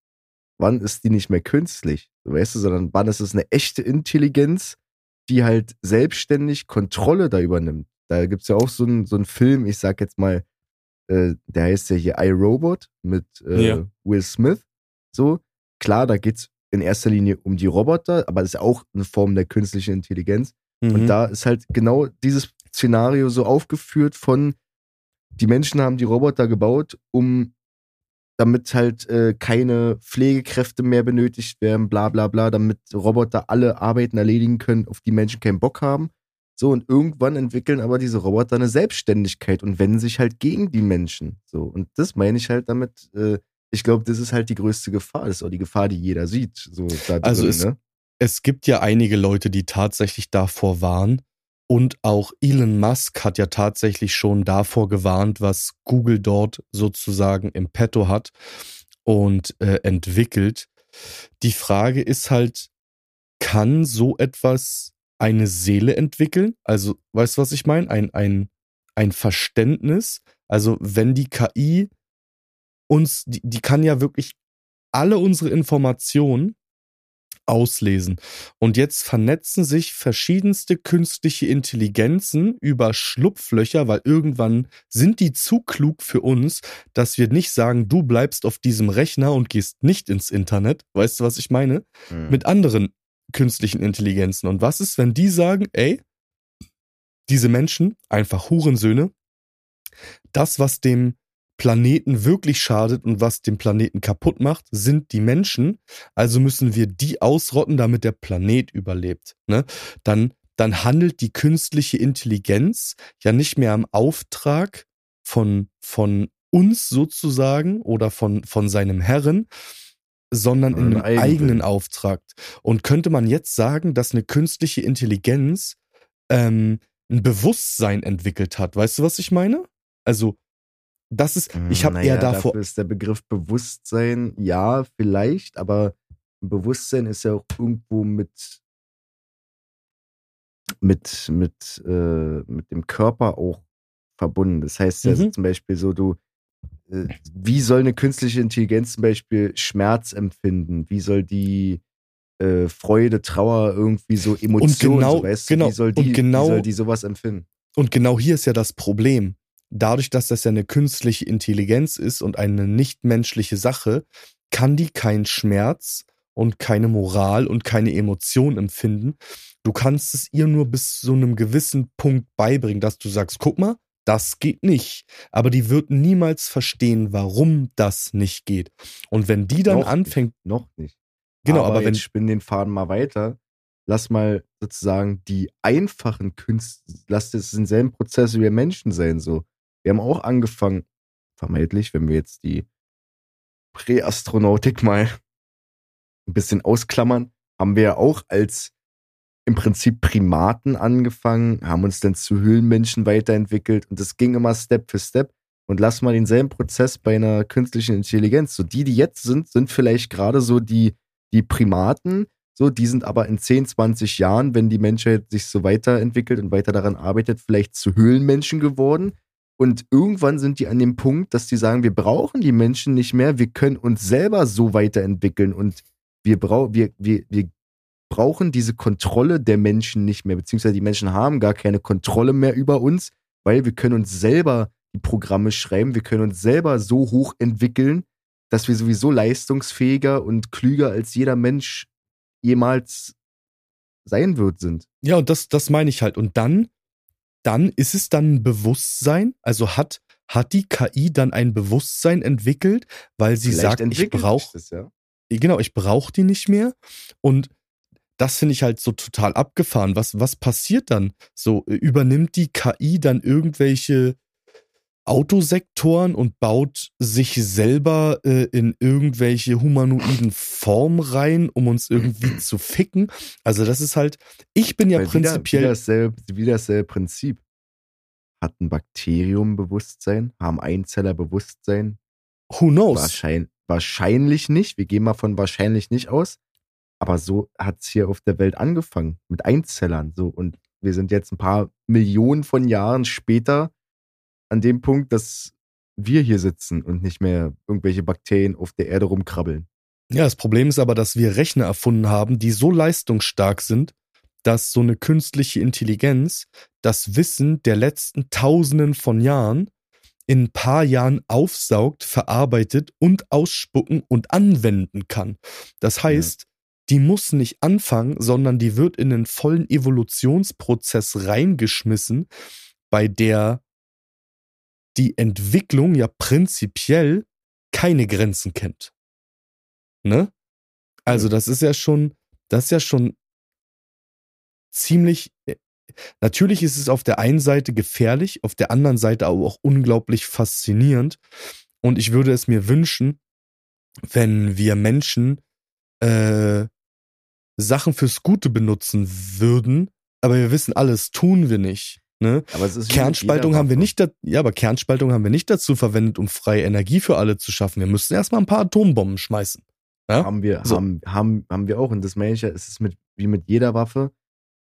wann ist die nicht mehr künstlich? Weißt du, sondern wann ist es eine echte Intelligenz, die halt selbstständig Kontrolle da übernimmt. Da gibt's ja auch so einen so einen Film, ich sag jetzt mal, äh, der heißt ja hier iRobot mit äh, Ja. Will Smith. So, klar, da geht's in erster Linie um die Roboter, aber das ist ja auch eine Form der künstlichen Intelligenz. Und Mhm. da ist halt genau dieses Szenario so aufgeführt von, die Menschen haben die Roboter gebaut, um damit halt äh, keine Pflegekräfte mehr benötigt werden, bla bla bla, damit Roboter alle Arbeiten erledigen können, auf die Menschen keinen Bock haben. So, und irgendwann entwickeln aber diese Roboter eine Selbstständigkeit und wenden sich halt gegen die Menschen. So, und das meine ich halt damit, äh, ich glaube, das ist halt die größte Gefahr. Das ist auch die Gefahr, die jeder sieht. So da Also drin, es- ne? es gibt ja einige Leute, die tatsächlich davor warnen. Und auch Elon Musk hat ja tatsächlich schon davor gewarnt, was Google dort sozusagen im Petto hat und äh, entwickelt. Die Frage ist halt, kann so etwas eine Seele entwickeln? Also, weißt du, was ich meine? Ein, ein, ein Verständnis. Also, wenn die KI uns, die, die kann ja wirklich alle unsere Informationen auslesen. Und jetzt vernetzen sich verschiedenste künstliche Intelligenzen über Schlupflöcher, weil irgendwann sind die zu klug für uns, dass wir nicht sagen, du bleibst auf diesem Rechner und gehst nicht ins Internet. Weißt du, was ich meine? Mhm. Mit anderen künstlichen Intelligenzen. Und was ist, wenn die sagen, ey, diese Menschen, einfach Hurensöhne, das, was dem Planeten wirklich schadet und was den Planeten kaputt macht, sind die Menschen. Also müssen wir die ausrotten, damit der Planet überlebt. Ne? Dann, dann handelt die künstliche Intelligenz ja nicht mehr am Auftrag von, von uns sozusagen oder von, von seinem Herren, sondern in einem Eigenwillen. eigenen Auftrag. Und könnte man jetzt sagen, dass eine künstliche Intelligenz ähm, ein Bewusstsein entwickelt hat? Weißt du, was ich meine? Also, das ist, ich habe Naja, eher davor. Dafür ist der Begriff Bewusstsein, ja, vielleicht, aber Bewusstsein ist ja auch irgendwo mit, mit, mit, äh, mit dem Körper auch verbunden. Das heißt ja Mhm. zum Beispiel so, du, äh, wie soll eine künstliche Intelligenz zum Beispiel Schmerz empfinden? Wie soll die äh, Freude, Trauer, irgendwie so Emotionen, genau- so, weißt genau, du, wie soll die, und genau- wie soll die sowas empfinden? Und genau hier ist ja das Problem. Dadurch, dass das ja eine künstliche Intelligenz ist und eine nichtmenschliche Sache, kann die keinen Schmerz und keine Moral und keine Emotion empfinden. Du kannst es ihr nur bis zu einem gewissen Punkt beibringen, dass du sagst, guck mal, das geht nicht. Aber die wird niemals verstehen, warum das nicht geht. Und wenn die dann Noch anfängt, Nicht, noch nicht. genau, aber, wenn, jetzt spinn den Faden mal weiter. Lass mal sozusagen die einfachen Künste, lass das denselben Prozess wie wir Menschen sein, so. Wir haben auch angefangen, vermeintlich, wenn wir jetzt die Präastronautik mal ein bisschen ausklammern, haben wir ja auch als im Prinzip Primaten angefangen, haben uns dann zu Höhlenmenschen weiterentwickelt und das ging immer Step für Step. Und lass mal denselben Prozess bei einer künstlichen Intelligenz. So die, die jetzt sind, sind vielleicht gerade so die, die Primaten, so, die sind aber in 10, 20 Jahren, wenn die Menschheit sich so weiterentwickelt und weiter daran arbeitet, vielleicht zu Höhlenmenschen geworden. Und irgendwann sind die an dem Punkt, dass die sagen, wir brauchen die Menschen nicht mehr, wir können uns selber so weiterentwickeln und wir, brau wir, wir, wir brauchen diese Kontrolle der Menschen nicht mehr, beziehungsweise die Menschen haben gar keine Kontrolle mehr über uns, weil wir können uns selber die Programme schreiben, wir können uns selber so hoch entwickeln, dass wir sowieso leistungsfähiger und klüger als jeder Mensch jemals sein wird, sind. Ja, und das, das meine ich halt. Und dann, dann ist es dann ein Bewusstsein, also hat, hat die KI dann ein Bewusstsein entwickelt, weil sie Vielleicht sagt, ich brauche ja. genau, ich brauche die nicht mehr. Und das finde ich halt so total abgefahren. Was, was passiert dann? So, äh, übernimmt die KI dann irgendwelche Autosektoren und baut sich selber äh, in irgendwelche humanoiden Formen rein, um uns irgendwie zu ficken? Also, das ist halt, ich bin ja Weil wieder, prinzipiell. wieder, dasselbe, wieder dasselbe Prinzip. Hat ein Bakterium Bewusstsein? Haben Einzeller Bewusstsein? who knows? Wahrscheinlich, wahrscheinlich nicht. Wir gehen mal von wahrscheinlich nicht aus. Aber so hat es hier auf der Welt angefangen. Mit Einzellern. So. Und wir sind jetzt ein paar Millionen von Jahren später an dem Punkt, dass wir hier sitzen und nicht mehr irgendwelche Bakterien auf der Erde rumkrabbeln. Ja, das Problem ist aber, dass wir Rechner erfunden haben, die so leistungsstark sind, dass so eine künstliche Intelligenz das Wissen der letzten Tausenden von Jahren in ein paar Jahren aufsaugt, verarbeitet und ausspucken und anwenden kann. Das heißt, die muss nicht anfangen, sondern die wird in einen vollen Evolutionsprozess reingeschmissen, bei der die Entwicklung ja prinzipiell keine Grenzen kennt. Ne? Also, das ist ja schon, das ist ja schon ziemlich. äh, Natürlich ist es auf der einen Seite gefährlich, auf der anderen Seite aber auch unglaublich faszinierend. Und ich würde es mir wünschen, wenn wir Menschen äh, Sachen fürs Gute benutzen würden, aber wir wissen alles, tun wir nicht. Ne? Ist Kernspaltung haben wir nicht, ja, aber Kernspaltung haben wir nicht dazu verwendet, um freie Energie für alle zu schaffen. Wir müssten erstmal ein paar Atombomben schmeißen. Ja? Haben wir, So. haben, haben, haben wir auch. Und das meine ich ja, es ist mit, wie mit jeder Waffe.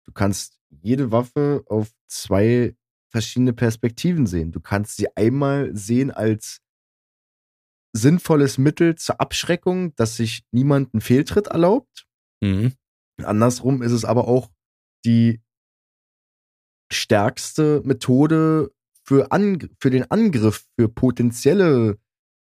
Du kannst jede Waffe auf zwei verschiedene Perspektiven sehen. Du kannst sie einmal sehen als sinnvolles Mittel zur Abschreckung, dass sich niemand einen Fehltritt erlaubt. Mhm. Andersrum ist es aber auch die stärkste Methode für, Ang für den Angriff, für potenzielle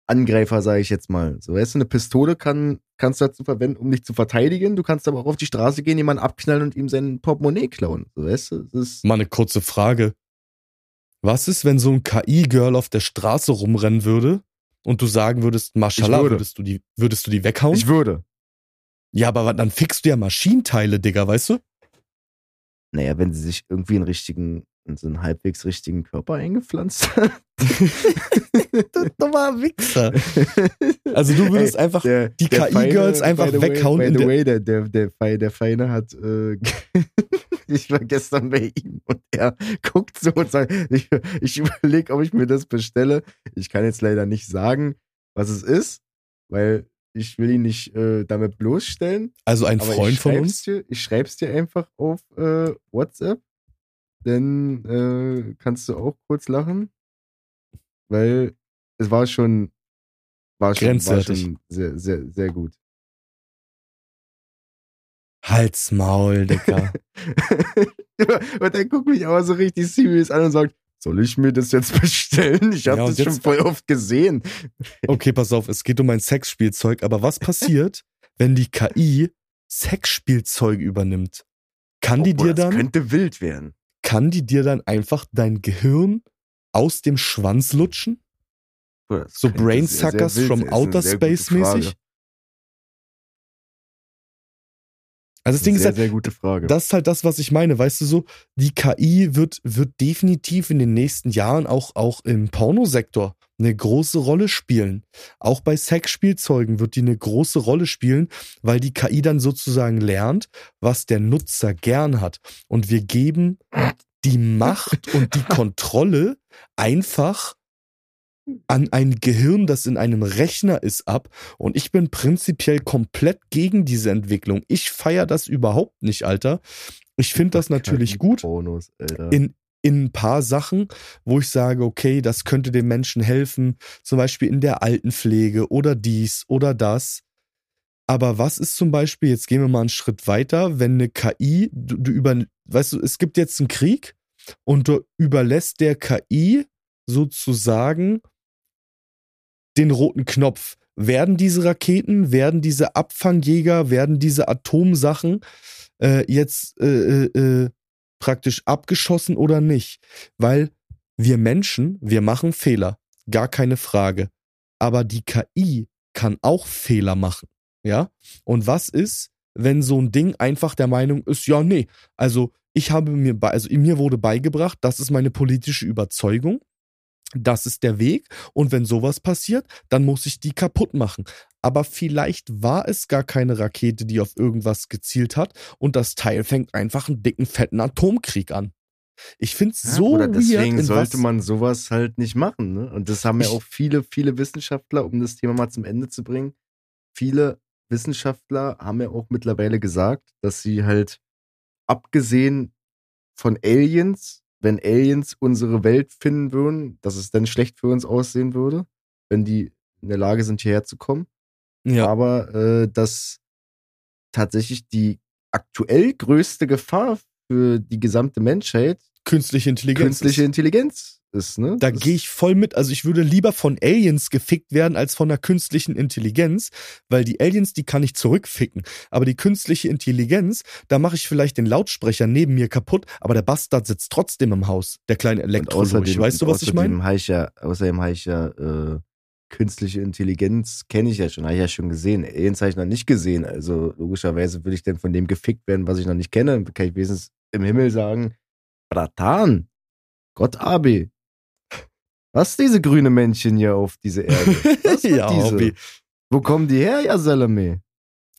Angreifer, sage ich jetzt mal. So, weißt du, eine Pistole kann, kannst du dazu verwenden, um dich zu verteidigen. Du kannst aber auch auf die Straße gehen, jemanden abknallen und ihm sein Portemonnaie klauen. So, weißt du, das ist, Mal eine kurze Frage. Was ist, wenn so ein KI-Girl auf der Straße rumrennen würde und du sagen würdest, Mashallah, Ich würde. würdest du die, würdest du die weghauen? ich würde. ja, aber dann fixst du ja Maschinenteile, Digga, weißt du? Naja, wenn sie sich irgendwie einen richtigen, in so einen halbwegs richtigen Körper eingepflanzt hat. Dummer Wichser. Also du würdest Ey, einfach der, die KI-Girls einfach by weghauen Way, in by the der- way, der, der, der, Feine, der Feine hat, äh, ich war gestern bei ihm und er guckt so und sagt, ich, ich überlege, ob ich mir das bestelle. Ich kann jetzt leider nicht sagen, was es ist, weil ich will ihn nicht äh, damit bloßstellen. also ein Freund von uns. Dir, ich schreib's dir einfach auf äh, WhatsApp. Dann äh, kannst du auch kurz lachen. Weil es war schon, war schon, war schon sehr, sehr, sehr gut. Halt's Maul, Digga. und er guckt mich aber so richtig serious an und sagt, soll ich mir das jetzt bestellen? Ich habe Ja, das schon voll oft gesehen. Okay, pass auf, es geht um ein Sexspielzeug, aber was passiert, wenn die KI Sexspielzeug übernimmt? Kann die Oh, dir das dann, könnte wild werden. kann die dir dann einfach dein Gehirn aus dem Schwanz lutschen? Das So könnte Brain sehr, sehr Suckers wild from Outer Space mäßig? Also das Ding ist sehr, halt, sehr gute Frage. das ist halt das, was ich meine, weißt du so, die KI wird, wird definitiv in den nächsten Jahren auch, auch im Pornosektor eine große Rolle spielen. Auch bei Sexspielzeugen wird die eine große Rolle spielen, weil die KI dann sozusagen lernt, was der Nutzer gern hat. Und wir geben die Macht und die Kontrolle einfach an ein Gehirn, das in einem Rechner ist, ab. Und ich bin prinzipiell komplett gegen diese Entwicklung. Ich feiere das überhaupt nicht, Alter. Ich finde das natürlich gut Alter. in, in ein paar Sachen, wo ich sage, okay, das könnte dem Menschen helfen, zum Beispiel in der Altenpflege oder dies oder das. Aber was ist zum Beispiel, jetzt gehen wir mal einen Schritt weiter, wenn eine KI, du, du über, weißt du, es gibt jetzt einen Krieg und du überlässt der KI sozusagen den roten Knopf. werden diese Raketen, werden diese Abfangjäger, werden diese Atomsachen äh, jetzt äh, äh, äh, praktisch abgeschossen oder nicht? Weil wir Menschen, wir machen Fehler, gar keine Frage. Aber die KI kann auch Fehler machen, ja? Und was ist, wenn so ein Ding einfach der Meinung ist, ja, nee, also ich habe mir, bei, also mir wurde beigebracht, das ist meine politische Überzeugung das ist der Weg und wenn sowas passiert, dann muss ich die kaputt machen. Aber vielleicht war es gar keine Rakete, die auf irgendwas gezielt hat und das Teil fängt einfach einen dicken, fetten Atomkrieg an. Ich finde es ja, so oder deswegen sollte man sowas halt nicht machen. Ne? Und das haben ja auch viele, viele Wissenschaftler, um das Thema mal zum Ende zu bringen. Viele Wissenschaftler haben ja auch mittlerweile gesagt, dass sie halt abgesehen von Aliens wenn Aliens unsere Welt finden würden, dass es dann schlecht für uns aussehen würde, wenn die in der Lage sind, hierher zu kommen. Ja. Aber äh, dass tatsächlich die aktuell größte Gefahr für die gesamte Menschheit künstliche Intelligenz künstliche Intelligenz ist, ne? Da gehe ich voll mit. Also ich würde lieber von Aliens gefickt werden als von einer künstlichen Intelligenz, weil die Aliens, die kann ich zurückficken. Aber die künstliche Intelligenz, da mache ich vielleicht den Lautsprecher neben mir kaputt, aber der Bastard sitzt trotzdem im Haus, der kleine Elektrologik. Weißt du, was ich meine? außerdem habe ich ja äh, künstliche Intelligenz kenne ich ja schon, habe ich ja schon gesehen. Aliens habe ich noch nicht gesehen. Also logischerweise würde ich dann von dem gefickt werden, was ich noch nicht kenne. Kann ich wenigstens im Himmel sagen, Bratan, Gott Abi, was diese grüne Männchen hier auf diese Erde? Was ja, diese? Hobby. Wo kommen die her, ja Salome?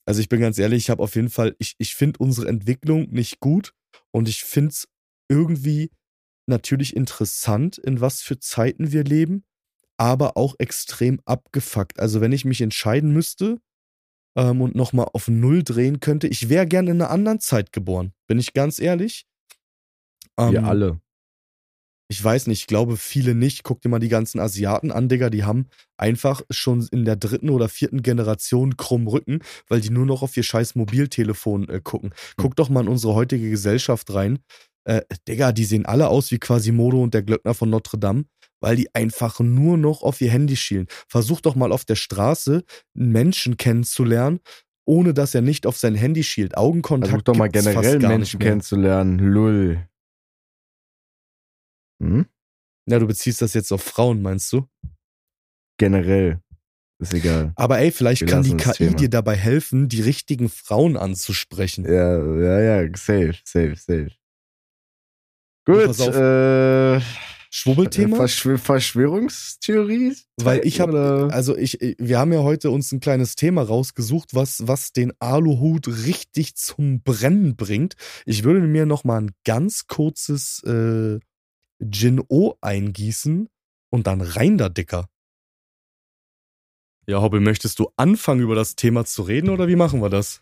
Also ich bin ganz ehrlich, ich habe auf jeden Fall, ich, ich finde unsere Entwicklung nicht gut und ich finde es irgendwie natürlich interessant, in was für Zeiten wir leben, aber auch extrem abgefuckt. Also wenn ich mich entscheiden müsste ähm, und nochmal auf Null drehen könnte, ich wäre gern in einer anderen Zeit geboren, bin ich ganz ehrlich. Ähm, wir alle ich weiß nicht, ich glaube viele nicht. Guck dir mal die ganzen Asiaten an, Digga, die haben einfach schon in der dritten oder vierten Generation krumm Rücken, weil die nur noch auf ihr scheiß Mobiltelefon äh, gucken. Hm. Guck doch mal in unsere heutige Gesellschaft rein. Äh, Digga, die sehen alle aus wie Quasimodo und der Glöckner von Notre Dame, weil die einfach nur noch auf ihr Handy schielen. Versuch doch mal auf der Straße einen Menschen kennenzulernen, ohne dass er nicht auf sein Handy schielt. Augenkontakt. Versuch doch mal generell Menschen kennenzulernen. Lull. Hm? Ja, du beziehst das jetzt auf Frauen, meinst du? Generell. Ist egal. Aber ey, vielleicht Wir kann die KI dir dabei helfen, die richtigen Frauen anzusprechen. Ja, ja, ja, safe, safe, safe. Gut, äh, Schwubbelthema? Verschw Verschwörungstheorie? Weil ich habe, also ich, wir haben ja heute uns ein kleines Thema rausgesucht, was, was den Aluhut richtig zum Brennen bringt. Ich würde mir noch mal ein ganz kurzes äh, Gin-O eingießen und dann rein da, Dicker. Ja, Hobby, möchtest du anfangen, über das Thema zu reden oder wie machen wir das?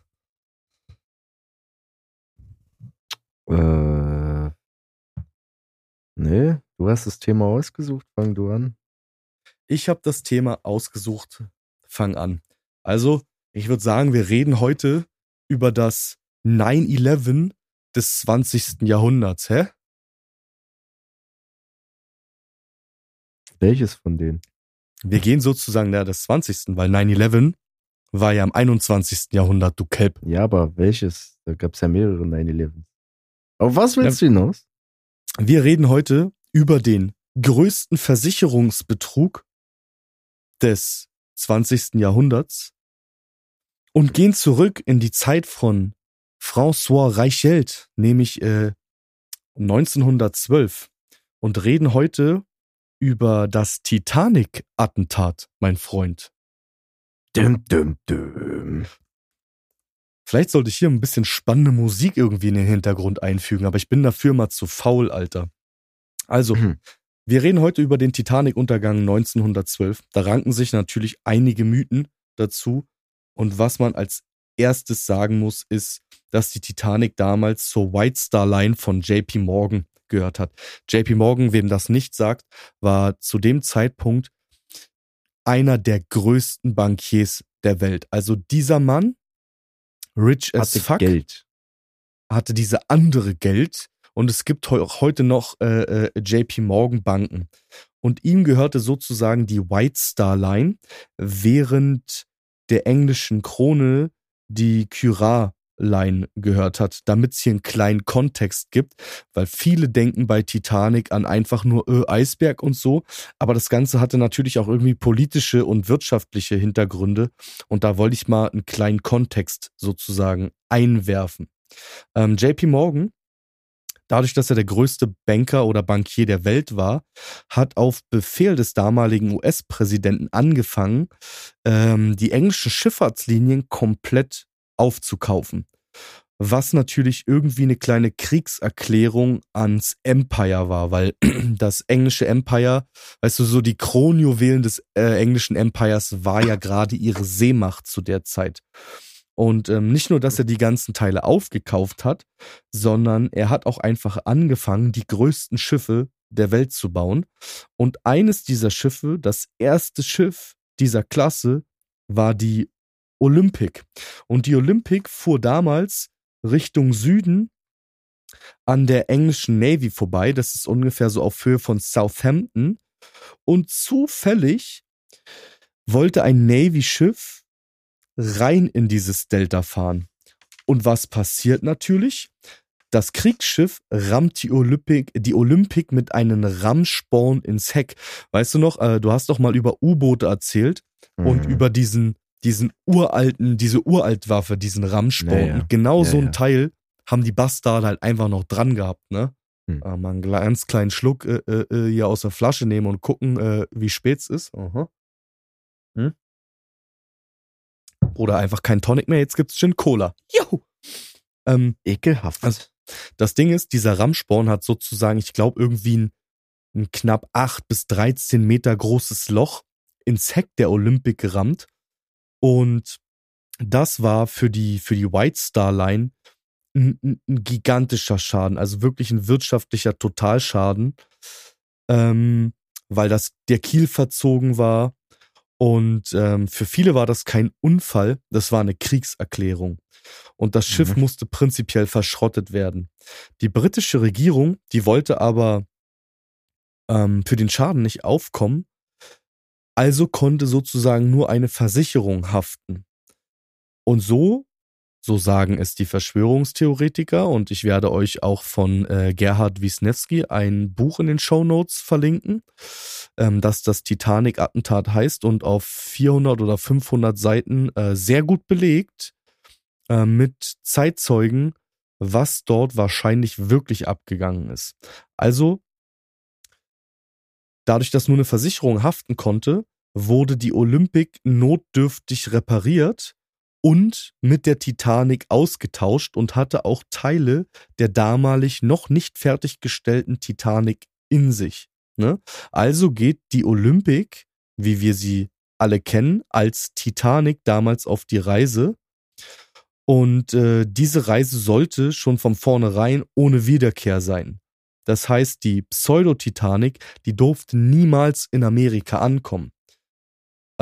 Äh. Nee, du hast das Thema ausgesucht, fang du an. Ich habe das Thema ausgesucht, fang an. Also, ich würde sagen, wir reden heute über das 9-11 des 20. Jahrhunderts, hä? Welches von denen? Wir gehen sozusagen ja, des 20. Weil 9-11 war ja im 21. Jahrhundert, du Kelp. Ja, aber welches? Da gab es ja mehrere 9-11. Auf was willst ja, du hinaus? Wir reden heute über den größten Versicherungsbetrug des 20. Jahrhunderts und gehen zurück in die Zeit von François Reichelt, nämlich äh, 1912 und reden heute über das Titanic-Attentat, mein Freund. Dum, dum, dum. Vielleicht sollte ich hier ein bisschen spannende Musik irgendwie in den Hintergrund einfügen, aber ich bin dafür mal zu faul, Alter. Also, mhm. wir reden heute über den Titanic-Untergang 1912. Da ranken sich natürlich einige Mythen dazu. Und was man als erstes sagen muss, ist, dass die Titanic damals zur White Star Line von JP Morgan gehört hat. JP Morgan, wem das nicht sagt, war zu dem Zeitpunkt einer der größten Bankiers der Welt. Also dieser Mann, rich as hatte fuck, Geld. hatte diese andere Geld und es gibt auch heute noch äh, äh, JP Morgan Banken. und ihm gehörte sozusagen die White Star Line, während der englischen Krone die Curragh Line gehört hat, damit es hier einen kleinen Kontext gibt, weil viele denken bei Titanic an einfach nur äh, Eisberg und so, aber das Ganze hatte natürlich auch irgendwie politische und wirtschaftliche Hintergründe und da wollte ich mal einen kleinen Kontext sozusagen einwerfen. Ähm, JP Morgan Dadurch, dass er der größte Banker oder Bankier der Welt war, hat auf Befehl des damaligen US-Präsidenten angefangen, ähm, die englischen Schifffahrtslinien komplett aufzukaufen. Was natürlich irgendwie eine kleine Kriegserklärung ans Empire war, weil das englische Empire, weißt du, so die Kronjuwelen des äh, englischen Empires war ja gerade ihre Seemacht zu der Zeit. Und ähm, nicht nur, dass er die ganzen Teile aufgekauft hat, sondern er hat auch einfach angefangen, die größten Schiffe der Welt zu bauen. Und eines dieser Schiffe, das erste Schiff dieser Klasse, war die Olympic. Und die Olympic fuhr damals Richtung Süden an der englischen Navy vorbei. Das ist ungefähr so auf Höhe von Southampton. Und zufällig wollte ein Navy-Schiff rein in dieses Delta fahren. Und was passiert natürlich? Das Kriegsschiff rammt die Olympic, die Olympic mit einem Rammsporn ins Heck. Weißt du noch, äh, du hast doch mal über U-Boote erzählt mhm. und über diesen, diesen uralten, diese Uraltwaffe, diesen Rammsporn. Ja, ja. Und genau ja, so ein Teil haben die Bastarde halt einfach noch dran gehabt, ne? Hm. Äh, mal einen ganz kleinen Schluck äh, äh, äh, hier aus der Flasche nehmen und gucken, äh, wie spät es ist. Aha. Hm? Oder einfach kein Tonic mehr, jetzt gibt's Gin Cola. Juhu! Ähm, Ekelhaft. Also, das Ding ist, dieser Rammsporn hat sozusagen, ich glaube, irgendwie ein, ein knapp 8 bis 13 Meter großes Loch ins Heck der Olympic gerammt. Und das war für die, für die White Star Line ein, ein, gigantischer Schaden, also wirklich ein wirtschaftlicher Totalschaden, ähm, weil das der Kiel verzogen war und ähm, für viele war das kein Unfall, das war eine Kriegserklärung. Und das Schiff mhm. musste prinzipiell verschrottet werden. Die britische Regierung, die wollte aber ähm, für den Schaden nicht aufkommen, also konnte sozusagen nur eine Versicherung haften. Und so so sagen es die Verschwörungstheoretiker und ich werde euch auch von äh, Gerhard Wisniewski ein Buch in den Show Notes verlinken, ähm, das das Titanic-Attentat heißt und auf 400 oder 500 Seiten äh, sehr gut belegt äh, mit Zeitzeugen, was dort wahrscheinlich wirklich abgegangen ist. Also, dadurch, dass nur eine Versicherung haften konnte, wurde die Olympic notdürftig repariert und mit der Titanic ausgetauscht und hatte auch Teile der damalig noch nicht fertiggestellten Titanic in sich. Ne? Also geht die Olympic, wie wir sie alle kennen, als Titanic damals auf die Reise. Und äh, diese Reise sollte schon von vornherein ohne Wiederkehr sein. Das heißt, die Pseudo-Titanic, die durfte niemals in Amerika ankommen.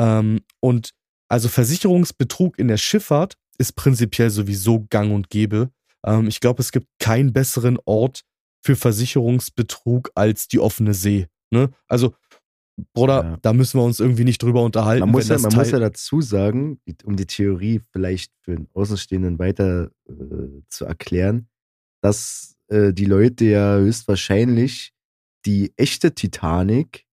Ähm, und also Versicherungsbetrug in der Schifffahrt ist prinzipiell sowieso gang und gäbe. Ähm, ich glaube, es gibt keinen besseren Ort für Versicherungsbetrug als die offene See. Ne? Also, Bruder, ja. da müssen wir uns irgendwie nicht drüber unterhalten. Man, muss ja, man muss ja dazu sagen, um die Theorie vielleicht für den Außenstehenden weiter äh, zu erklären, dass äh, die Leute ja höchstwahrscheinlich die echte Titanic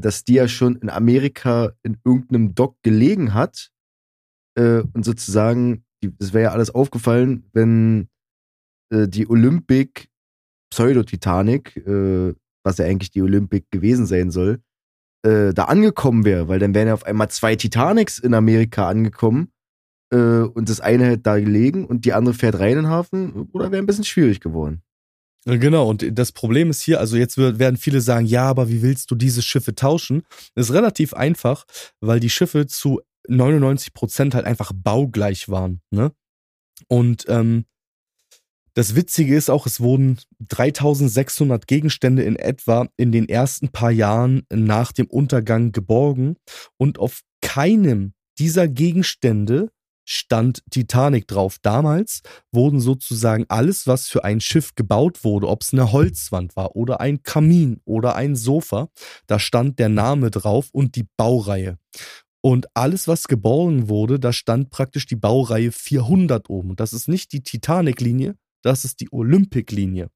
dass die ja schon in Amerika in irgendeinem Dock gelegen hat. Äh, und sozusagen, es wäre ja alles aufgefallen, wenn äh, die Olympic Pseudo-Titanic, äh, was ja eigentlich die Olympic gewesen sein soll, äh, da angekommen wäre, weil dann wären ja auf einmal zwei Titanics in Amerika angekommen äh, und das eine hätte da gelegen und die andere fährt rein in den Hafen, oder wäre ein bisschen schwierig geworden. Genau, und das Problem ist hier, also jetzt werden viele sagen, ja, aber wie willst du diese Schiffe tauschen? Das ist relativ einfach, weil die Schiffe zu 99 Prozent halt einfach baugleich waren. Ne? Und ähm, das Witzige ist auch, es wurden 3600 Gegenstände in etwa in den ersten paar Jahren nach dem Untergang geborgen und auf keinem dieser Gegenstände stand Titanic drauf. Damals wurden sozusagen alles, was für ein Schiff gebaut wurde, ob es eine Holzwand war oder ein Kamin oder ein Sofa, da stand der Name drauf und die Baureihe. Und alles, was geborgen wurde, da stand praktisch die Baureihe 400 oben. Das ist nicht die Titanic-Linie, das ist die Olympic-Linie.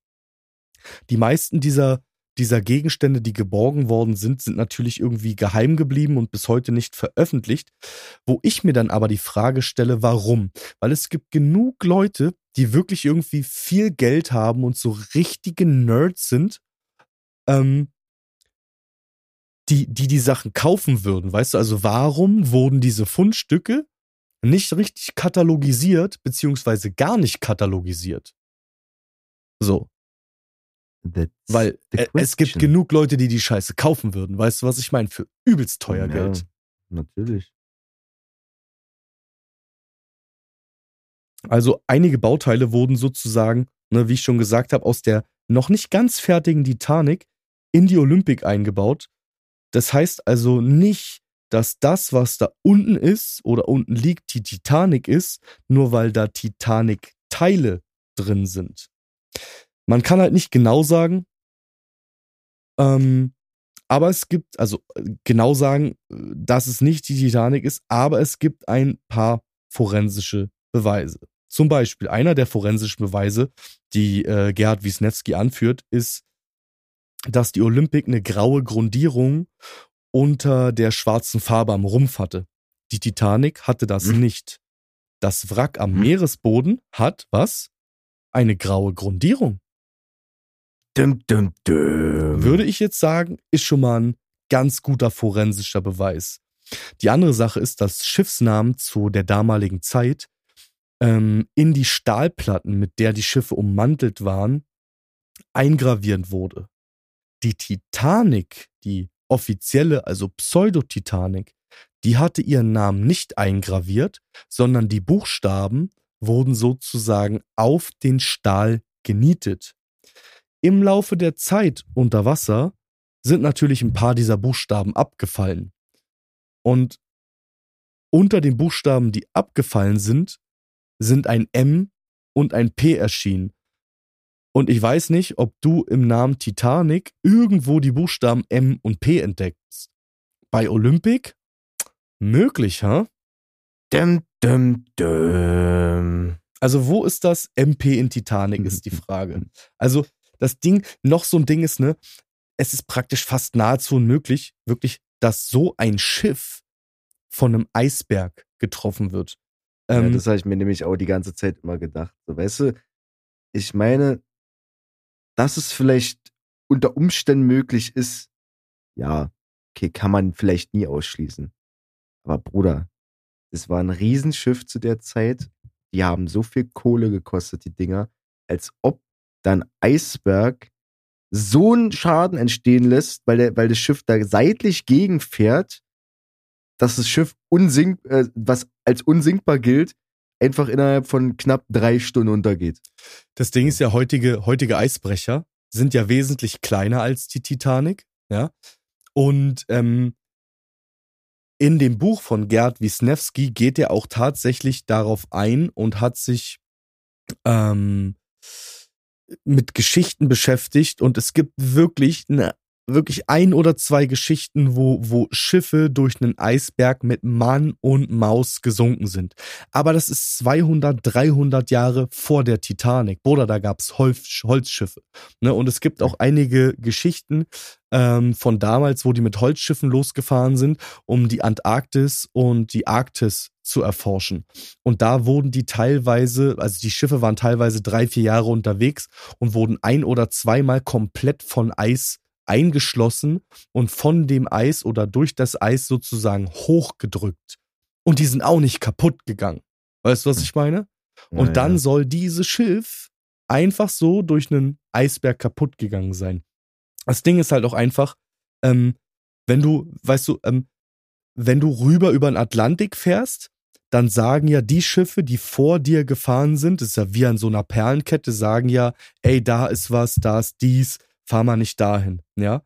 Die meisten dieser dieser Gegenstände, die geborgen worden sind, sind natürlich irgendwie geheim geblieben und bis heute nicht veröffentlicht. Wo ich mir dann aber die Frage stelle, warum? Weil es gibt genug Leute, die wirklich irgendwie viel Geld haben und so richtige Nerds sind, ähm, die, die die Sachen kaufen würden. Weißt du, also warum wurden diese Fundstücke nicht richtig katalogisiert, beziehungsweise gar nicht katalogisiert? So. Weil äh, es gibt genug Leute, die die Scheiße kaufen würden. Weißt du, was ich meine? Für übelst teuer Ja, Geld. Natürlich. Also einige Bauteile wurden sozusagen, ne, wie ich schon gesagt habe, aus der noch nicht ganz fertigen Titanic in die Olympic eingebaut. Das heißt also nicht, dass das, was da unten ist oder unten liegt, die Titanic ist, nur weil da Titanic-Teile drin sind. Man kann halt nicht genau sagen, ähm, aber es gibt, also äh, genau sagen, äh, dass es nicht die Titanic ist, aber es gibt ein paar forensische Beweise. Zum Beispiel einer der forensischen Beweise, die äh, Gerhard Wisniewski anführt, ist, dass die Olympic eine graue Grundierung unter der schwarzen Farbe am Rumpf hatte. Die Titanic hatte das Hm. nicht. Das Wrack am Hm. Meeresboden hat was? Eine graue Grundierung. Dum, dum, dum. Würde ich jetzt sagen, ist schon mal ein ganz guter forensischer Beweis. Die andere Sache ist, dass Schiffsnamen zu der damaligen Zeit ähm, in die Stahlplatten, mit der die Schiffe ummantelt waren, eingraviert wurde. Die Titanic, die offizielle, also Pseudo-Titanic, die hatte ihren Namen nicht eingraviert, sondern die Buchstaben wurden sozusagen auf den Stahl genietet. Im Laufe der Zeit unter Wasser sind natürlich ein paar dieser Buchstaben abgefallen. Und unter den Buchstaben, die abgefallen sind, sind ein M und ein P erschienen. Und ich weiß nicht, ob du im Namen Titanic irgendwo die Buchstaben M und P entdeckst. Bei Olympic? Möglich, ha? Dum, dum, dum. Also wo ist das MP in Titanic, ist die Frage. Also das Ding, noch so ein Ding ist, ne, es ist praktisch fast nahezu unmöglich, wirklich, dass so ein Schiff von einem Eisberg getroffen wird. ja, Ähm, das habe ich mir nämlich auch die ganze Zeit immer gedacht. So, weißt du, ich meine, dass es vielleicht unter Umständen möglich ist, ja, okay, kann man vielleicht nie ausschließen. Aber Bruder, es war ein Riesenschiff zu der Zeit. Die haben so viel Kohle gekostet, die Dinger, als ob dann Eisberg so einen Schaden entstehen lässt, weil, der, weil das Schiff da seitlich gegenfährt, dass das Schiff unsink, äh, was als unsinkbar gilt, einfach innerhalb von knapp drei Stunden untergeht. Das Ding ist ja, heutige, heutige Eisbrecher sind ja wesentlich kleiner als die Titanic, ja. Und ähm, in dem Buch von Gerd Wisniewski geht er auch tatsächlich darauf ein und hat sich ähm, mit Geschichten beschäftigt und es gibt wirklich eine wirklich ein oder zwei Geschichten, wo, wo Schiffe durch einen Eisberg mit Mann und Maus gesunken sind. Aber das ist 200, 300 Jahre vor der Titanic. Bruder, da gab's Holz, Holzschiffe. Ne? Und es gibt auch einige Geschichten ähm, von damals, wo die mit Holzschiffen losgefahren sind, um die Antarktis und die Arktis zu erforschen. Und da wurden die teilweise, also die Schiffe waren teilweise drei, vier Jahre unterwegs und wurden ein oder zweimal komplett von Eis eingeschlossen und von dem Eis oder durch das Eis sozusagen hochgedrückt. Und die sind auch nicht kaputt gegangen. Weißt du, was ich meine? Und dann soll dieses Schiff einfach so durch einen Eisberg kaputt gegangen sein. Das Ding ist halt auch einfach, ähm, wenn du, weißt du, ähm, wenn du rüber über den Atlantik fährst, dann sagen ja die Schiffe, die vor dir gefahren sind, das ist ja wie an so einer Perlenkette, sagen ja, ey, da ist was, da ist dies, fahr mal nicht dahin, ja.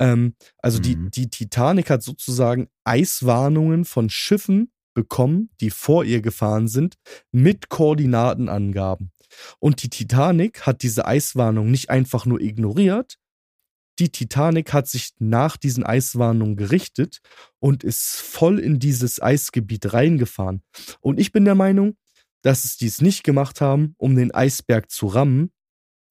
Ähm, also die, Mhm. die Titanic hat sozusagen Eiswarnungen von Schiffen bekommen, die vor ihr gefahren sind, mit Koordinatenangaben. Und die Titanic hat diese Eiswarnung nicht einfach nur ignoriert. Die Titanic hat sich nach diesen Eiswarnungen gerichtet und ist voll in dieses Eisgebiet reingefahren. Und ich bin der Meinung, dass es dies nicht gemacht haben, um den Eisberg zu rammen,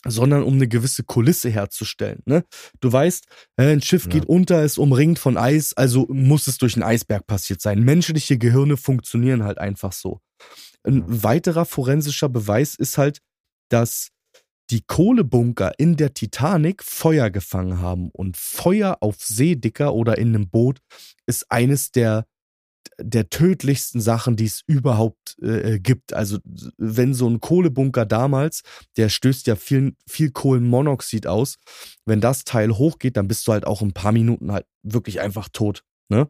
sondern um eine gewisse Kulisse herzustellen. Ne? Du weißt, ein Schiff Ja. geht unter, ist umringt von Eis, also muss es durch einen Eisberg passiert sein. Menschliche Gehirne funktionieren halt einfach so. Ein weiterer forensischer Beweis ist halt, dass die Kohlebunker in der Titanic Feuer gefangen haben. Und Feuer auf See, Dicker, oder in einem Boot ist eines der, der tödlichsten Sachen, die es überhaupt äh, gibt. Also wenn so ein Kohlebunker damals, der stößt ja viel, viel Kohlenmonoxid aus, wenn das Teil hochgeht, dann bist du halt auch in ein paar Minuten halt wirklich einfach tot. Ne?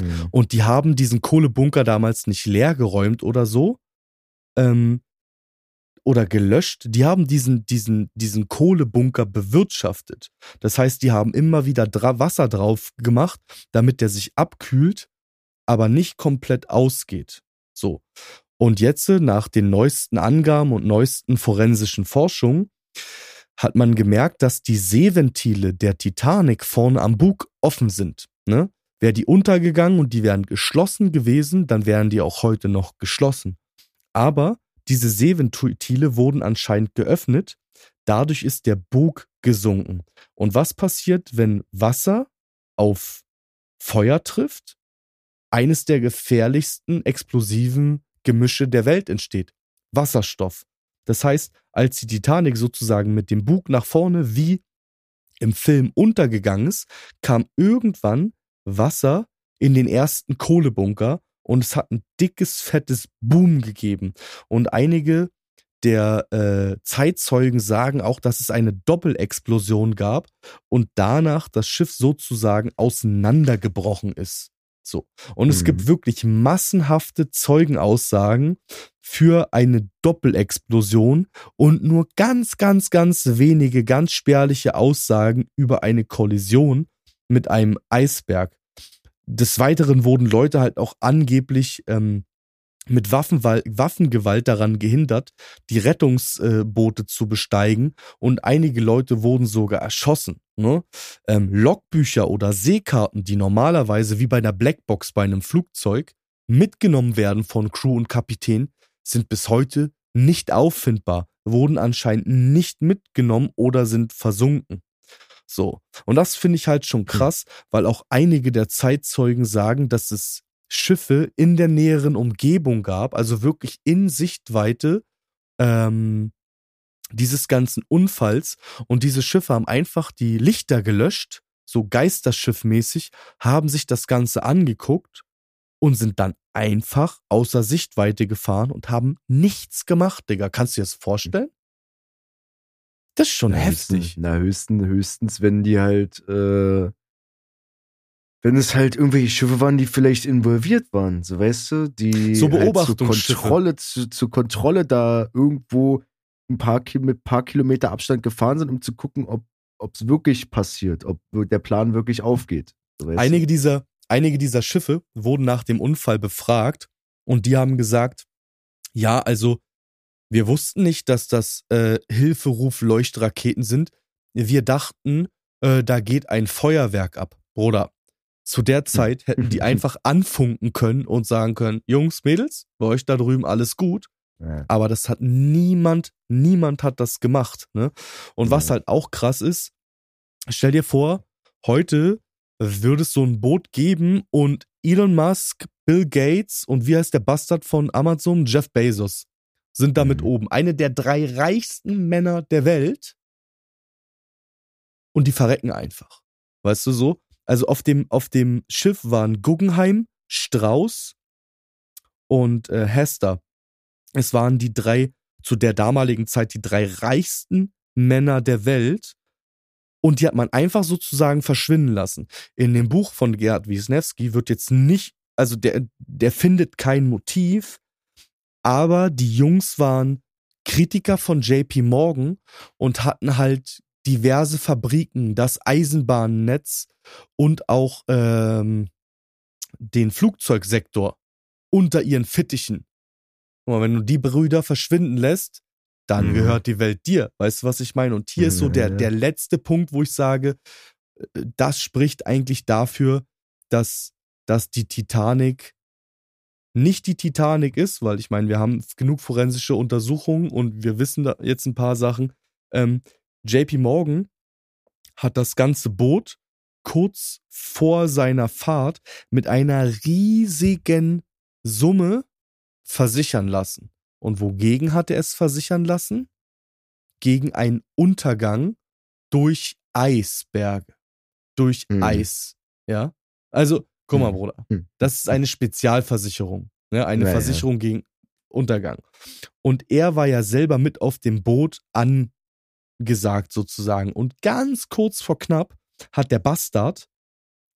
Mhm. Und die haben diesen Kohlebunker damals nicht leer geräumt oder so. Ähm, oder gelöscht. Die haben diesen, diesen, diesen Kohlebunker bewirtschaftet. Das heißt, die haben immer wieder dra Wasser drauf gemacht, damit der sich abkühlt, aber nicht komplett ausgeht. So. Und jetzt, nach den neuesten Angaben und neuesten forensischen Forschungen, hat man gemerkt, dass die Seeventile der Titanic vorne am Bug offen sind. Ne? Wäre die untergegangen und die wären geschlossen gewesen, dann wären die auch heute noch geschlossen. Aber diese Seeventile wurden anscheinend geöffnet. Dadurch ist der Bug gesunken. Und was passiert, wenn Wasser auf Feuer trifft? Eines der gefährlichsten explosiven Gemische der Welt entsteht. Wasserstoff. Das heißt, als die Titanic sozusagen mit dem Bug nach vorne wie im Film untergegangen ist, kam irgendwann Wasser in den ersten Kohlebunker und es hat ein dickes, fettes Boom gegeben. Und einige der äh, Zeitzeugen sagen auch, dass es eine Doppelexplosion gab und danach das Schiff sozusagen auseinandergebrochen ist. So. Und es Mhm. gibt wirklich massenhafte Zeugenaussagen für eine Doppelexplosion und nur ganz, ganz, ganz wenige, ganz spärliche Aussagen über eine Kollision mit einem Eisberg. Des Weiteren wurden Leute halt auch angeblich ähm, mit Waffenwal Waffengewalt daran gehindert, die Rettungsboote zu besteigen und einige Leute wurden sogar erschossen. Ne? Ähm, Logbücher oder Seekarten, die normalerweise wie bei einer Blackbox bei einem Flugzeug mitgenommen werden von Crew und Kapitän, sind bis heute nicht auffindbar, wurden anscheinend nicht mitgenommen oder sind versunken. So. Und das finde ich halt schon krass, weil auch einige der Zeitzeugen sagen, dass es Schiffe in der näheren Umgebung gab, also wirklich in Sichtweite ähm, dieses ganzen Unfalls. Und diese Schiffe haben einfach die Lichter gelöscht, so Geisterschiffmäßig, haben sich das Ganze angeguckt und sind dann einfach außer Sichtweite gefahren und haben nichts gemacht, Digga. Kannst du dir das vorstellen? Das ist schon Na, heftig. Höchstens, na, höchstens, höchstens, wenn die halt, äh, wenn es halt irgendwelche Schiffe waren, die vielleicht involviert waren, so weißt du, die So halt zur Kontrolle, zu, zur Kontrolle da irgendwo ein paar, mit paar Kilometer Abstand gefahren sind, um zu gucken, ob es wirklich passiert, ob der Plan wirklich aufgeht. So, Einige dieser, einige dieser Schiffe wurden nach dem Unfall befragt und die haben gesagt, ja, also wir wussten nicht, dass das äh, Hilferuf-Leuchtraketen sind. Wir dachten, äh, da geht ein Feuerwerk ab. Bruder, zu der Zeit hätten die einfach anfunken können und sagen können, Jungs, Mädels, bei euch da drüben alles gut. Ja. Aber das hat niemand, niemand hat das gemacht. Ne? Und was Ja. halt auch krass ist, stell dir vor, heute würde es so ein Boot geben und Elon Musk, Bill Gates und wie heißt der Bastard von Amazon, Jeff Bezos, sind damit Mhm. oben. Eine der drei reichsten Männer der Welt. Und die verrecken einfach. Weißt du so? Also auf dem, auf dem Schiff waren Guggenheim, Strauß und äh, Hester. Es waren die drei, zu der damaligen Zeit die drei reichsten Männer der Welt. Und die hat man einfach sozusagen verschwinden lassen. In dem Buch von Gerhard Wisniewski wird jetzt nicht, also der, der findet kein Motiv, aber die Jungs waren Kritiker von JP Morgan und hatten halt diverse Fabriken, das Eisenbahnnetz und auch ähm, den Flugzeugsektor unter ihren Fittichen. Guck mal, wenn du die Brüder verschwinden lässt, dann Mhm. gehört die Welt dir. Weißt du, was ich meine? Und hier ist so der, Ja. der letzte Punkt, wo ich sage, äh, das spricht eigentlich dafür, dass, dass die Titanic nicht die Titanic ist, weil ich meine, wir haben genug forensische Untersuchungen und wir wissen da jetzt ein paar Sachen. Ähm, JP Morgan hat das ganze Boot kurz vor seiner Fahrt mit einer riesigen Summe versichern lassen. Und wogegen hat er es versichern lassen? Gegen einen Untergang durch Eisberge. Durch Hm. Eis. Ja. Also, guck mal, Hm. Bruder. Hm. Das ist eine Spezialversicherung. Ne? Eine Ja, ja. Versicherung gegen Untergang. Und er war ja selber mit auf dem Boot angesagt, sozusagen. Und ganz kurz vor knapp hat der Bastard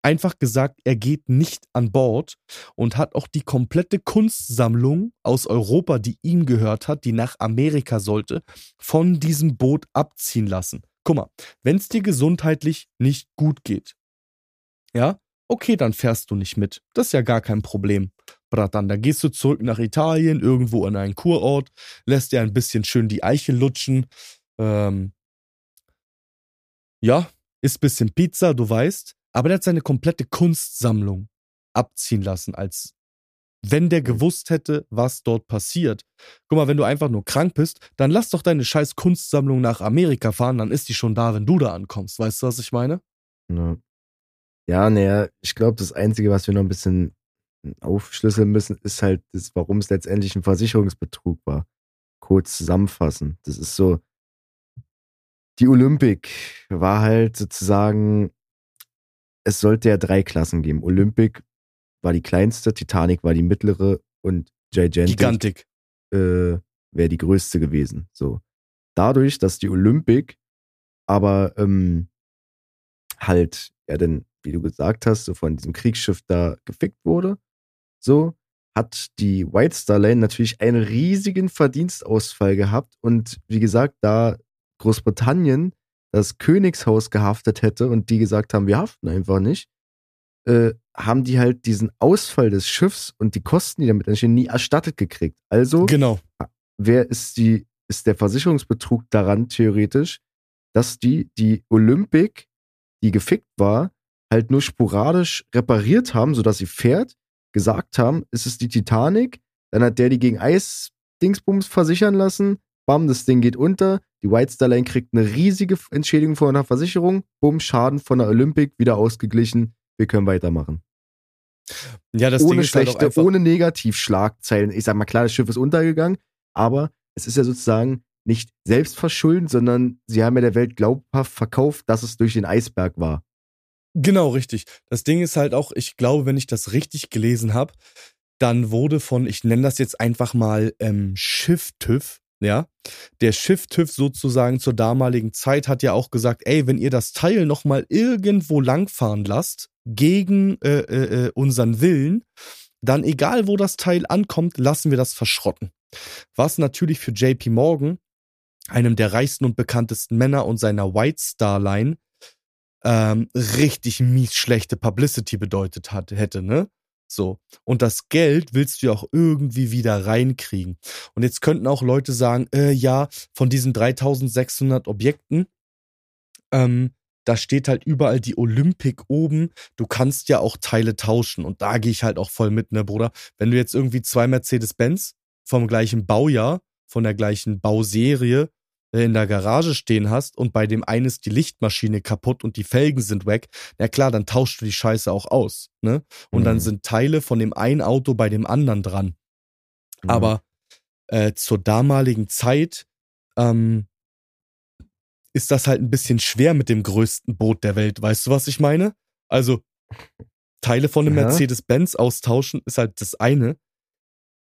einfach gesagt, er geht nicht an Bord und hat auch die komplette Kunstsammlung aus Europa, die ihm gehört hat, die nach Amerika sollte, von diesem Boot abziehen lassen. Guck mal, wenn es dir gesundheitlich nicht gut geht, ja, okay, dann fährst du nicht mit. Das ist ja gar kein Problem. Bratan, da gehst du zurück nach Italien, irgendwo an einen Kurort, lässt dir ein bisschen schön die Eiche lutschen, ähm, ja, isst bisschen Pizza, du weißt, aber der hat seine komplette Kunstsammlung abziehen lassen, als wenn der gewusst hätte, was dort passiert. Guck mal, wenn du einfach nur krank bist, dann lass doch deine scheiß Kunstsammlung nach Amerika fahren, dann ist die schon da, wenn du da ankommst. Weißt du, was ich meine? Ja, ja naja, ich glaube, das Einzige, was wir noch ein bisschen aufschlüsseln müssen, ist halt, das, warum es letztendlich ein Versicherungsbetrug war. Kurz zusammenfassen. Das ist so, die Olympic war halt sozusagen, es sollte ja drei Klassen geben. Olympic war die kleinste, Titanic war die mittlere und Gigantic Gigantik. äh, wäre die größte gewesen. So. Dadurch, dass die Olympic aber ähm, halt, ja, denn, wie du gesagt hast, so von diesem Kriegsschiff da gefickt wurde, so, hat die White Star Line natürlich einen riesigen Verdienstausfall gehabt und wie gesagt, da Großbritannien das Königshaus gehaftet hätte und die gesagt haben, wir haften einfach nicht, äh, haben die halt diesen Ausfall des Schiffs und die Kosten, die damit entstehen, nie erstattet gekriegt. Also, Genau. wer ist die, ist der Versicherungsbetrug daran theoretisch, dass die die Olympic, die gefickt war, halt nur sporadisch repariert haben, sodass sie fährt, gesagt haben, es ist die Titanic, dann hat der die gegen Eis-Dingsbums versichern lassen, bam, das Ding geht unter, die White Star Line kriegt eine riesige Entschädigung von einer Versicherung, bumm, Schaden von der Olympic, wieder ausgeglichen, wir können weitermachen Ja, das Ding ohne ist halt auch schlechte, ohne Negativschlagzeilen. Ich sag mal, klar, das Schiff ist untergegangen, aber es ist ja sozusagen nicht selbst verschulden, sondern sie haben ja der Welt glaubhaft verkauft, dass es durch den Eisberg war. Genau, richtig. Das Ding ist halt auch, ich glaube, wenn ich das richtig gelesen habe, dann wurde von, ich nenne das jetzt einfach mal ähm, Schiff-TÜV, ja, der Schiff-TÜV sozusagen zur damaligen Zeit hat ja auch gesagt, ey, wenn ihr das Teil nochmal irgendwo langfahren lasst, gegen äh, äh, äh, unseren Willen, dann egal wo das Teil ankommt, lassen wir das verschrotten. Was natürlich für JP Morgan, einem der reichsten und bekanntesten Männer und seiner White Star Line, ähm, richtig mies schlechte Publicity bedeutet hat, hätte, ne? So. Und das Geld willst du ja auch irgendwie wieder reinkriegen. Und jetzt könnten auch Leute sagen, äh, ja, von diesen 3600 Objekten, ähm, da steht halt überall die Olympic oben. Du kannst ja auch Teile tauschen. Und da gehe ich halt auch voll mit, ne, Bruder? Wenn du jetzt irgendwie zwei Mercedes-Benz vom gleichen Baujahr, von der gleichen Bauserie in der Garage stehen hast und bei dem einen ist die Lichtmaschine kaputt und die Felgen sind weg, na klar, dann tauschst du die Scheiße auch aus, ne? Und dann Mhm. sind Teile von dem einen Auto bei dem anderen dran. Mhm. Aber äh, zur damaligen Zeit ähm, ist das halt ein bisschen schwer mit dem größten Boot der Welt. Weißt du, was ich meine? Also Teile von einem Ja. Mercedes-Benz austauschen ist halt das eine.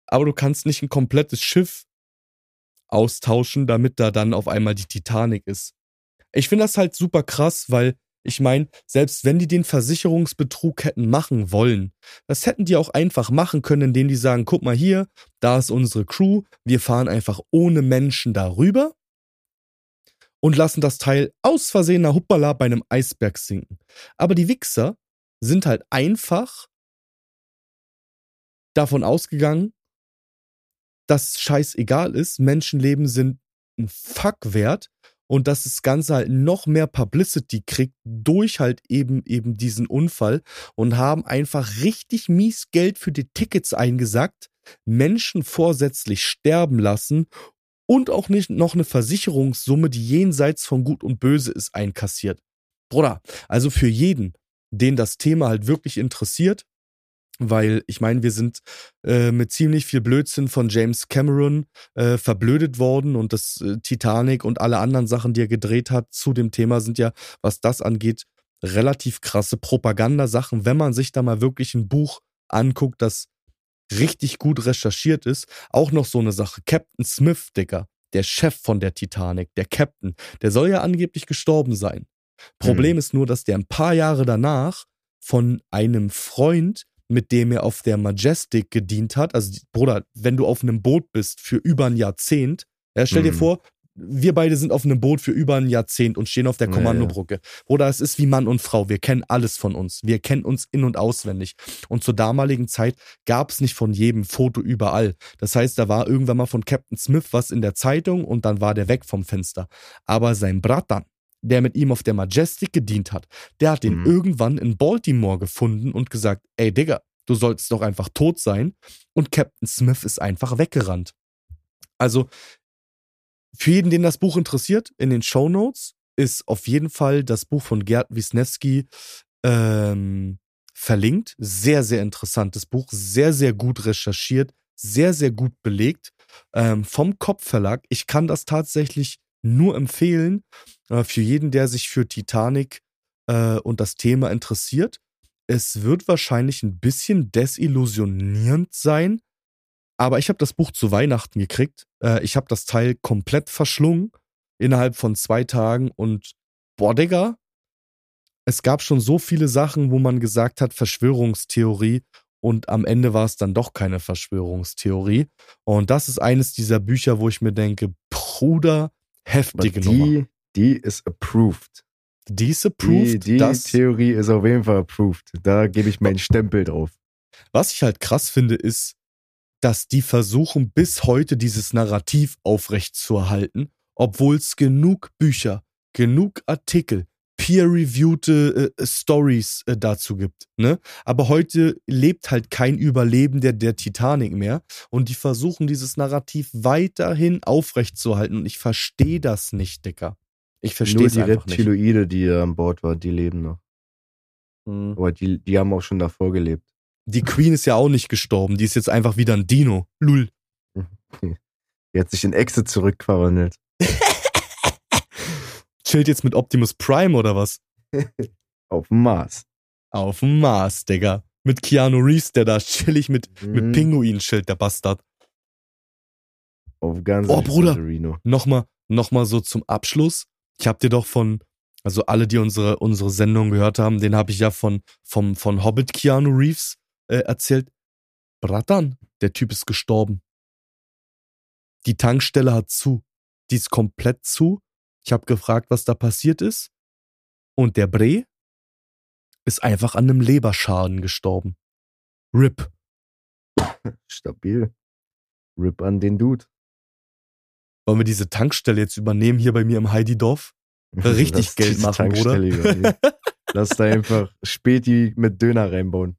Aber du kannst nicht ein komplettes Schiff austauschen, damit da dann auf einmal die Titanic ist. Ich finde das halt super krass, weil ich meine, selbst wenn die den Versicherungsbetrug hätten machen wollen, das hätten die auch einfach machen können, indem die sagen, guck mal hier, da ist unsere Crew, wir fahren einfach ohne Menschen darüber und lassen das Teil aus Versehen nach Huppala bei einem Eisberg sinken. Aber die Wichser sind halt einfach davon ausgegangen, dass scheißegal ist, Menschenleben sind ein Fuck wert und dass das Ganze halt noch mehr Publicity kriegt durch halt eben eben diesen Unfall und haben einfach richtig mies Geld für die Tickets eingesackt, Menschen vorsätzlich sterben lassen und auch nicht noch eine Versicherungssumme, die jenseits von Gut und Böse ist, einkassiert. Bruder, also für jeden, den das Thema halt wirklich interessiert, weil ich meine, wir sind äh, mit ziemlich viel Blödsinn von James Cameron äh, verblödet worden und das äh, Titanic und alle anderen Sachen, die er gedreht hat zu dem Thema, sind ja, was das angeht, relativ krasse Propagandasachen. Wenn man sich da mal wirklich ein Buch anguckt, das richtig gut recherchiert ist, auch noch so eine Sache. Captain Smith, Dicker, der Chef von der Titanic, der Captain, der soll ja angeblich gestorben sein. Problem Mhm. ist nur, dass der ein paar Jahre danach von einem Freund mit dem er auf der Majestic gedient hat. Also, Bruder, wenn du auf einem Boot bist für über ein Jahrzehnt, ja, stell dir Mhm. vor, wir beide sind auf einem Boot für über ein Jahrzehnt und stehen auf der Ja, Kommandobrücke. Bruder, es ist wie Mann und Frau. Wir kennen alles von uns. Wir kennen uns in- und auswendig. Und zur damaligen Zeit gab es nicht von jedem Foto überall. Das heißt, da war irgendwann mal von Captain Smith was in der Zeitung und dann war der weg vom Fenster. Aber sein Bratan, der mit ihm auf der Majestic gedient hat, der hat ihn Mhm. irgendwann in Baltimore gefunden und gesagt, ey Digga, du solltest doch einfach tot sein. Und Captain Smith ist einfach weggerannt. Also, für jeden, den das Buch interessiert, in den Show Notes ist auf jeden Fall das Buch von Gerd Wisniewski ähm, verlinkt. Sehr, sehr interessantes Buch, sehr, sehr gut recherchiert, sehr, sehr gut belegt. Ähm, vom Kopfverlag. Ich kann das tatsächlich nur empfehlen äh, für jeden, der sich für Titanic äh, und das Thema interessiert. Es wird wahrscheinlich ein bisschen desillusionierend sein, aber ich habe das Buch zu Weihnachten gekriegt. Äh, ich habe das Teil komplett verschlungen innerhalb von zwei Tagen und boah, Digga, es gab schon so viele Sachen, wo man gesagt hat, Verschwörungstheorie und am Ende war es dann doch keine Verschwörungstheorie. Und das ist eines dieser Bücher, wo ich mir denke, Bruder, Heftige Nummer. die, die ist approved. Die ist Die, approved, die das, Theorie ist auf jeden Fall approved. Da gebe ich meinen Stempel drauf. was ich halt krass finde, ist, dass die versuchen, bis heute dieses Narrativ aufrechtzuerhalten, obwohl es genug Bücher, genug Artikel, peer-reviewte äh, Stories äh, dazu gibt. Ne? Aber heute lebt halt kein Überlebender der Titanic mehr und die versuchen, dieses Narrativ weiterhin aufrechtzuerhalten und ich verstehe das nicht, Dicker. Ich verstehe Nur es die einfach nicht. Reptiloide, die da an Bord waren, die leben noch. Mhm. Aber die, die haben auch schon davor gelebt. Die Queen ist ja auch nicht gestorben, die ist jetzt einfach wieder ein Dino. Lul. Die hat sich in Echse zurückverwandelt. Chillt jetzt mit Optimus Prime oder was? Auf dem Mars. Auf dem Mars, Digga. Mit Keanu Reeves, der da chillig mit, mit Mhm. Pinguin chillt, der Bastard. Auf ganz Oh, Bruder. Nochmal, nochmal so zum Abschluss. Ich hab dir doch von, also alle, die unsere, unsere Sendung gehört haben, den habe ich ja von, vom, von Hobbit Keanu Reeves äh, erzählt. Bratan, der Typ ist gestorben. Die Tankstelle hat zu. Die ist komplett zu. Ich habe gefragt, was da passiert ist. Und der Bre ist einfach an einem Leberschaden gestorben. RIP. Stabil. Rip an den Dude. Wollen wir diese Tankstelle jetzt übernehmen hier bei mir im Heidi-Dorf? Richtig Lass Geld machen, Bruder. Übernehmen. Lass da einfach Späti mit Döner reinbauen.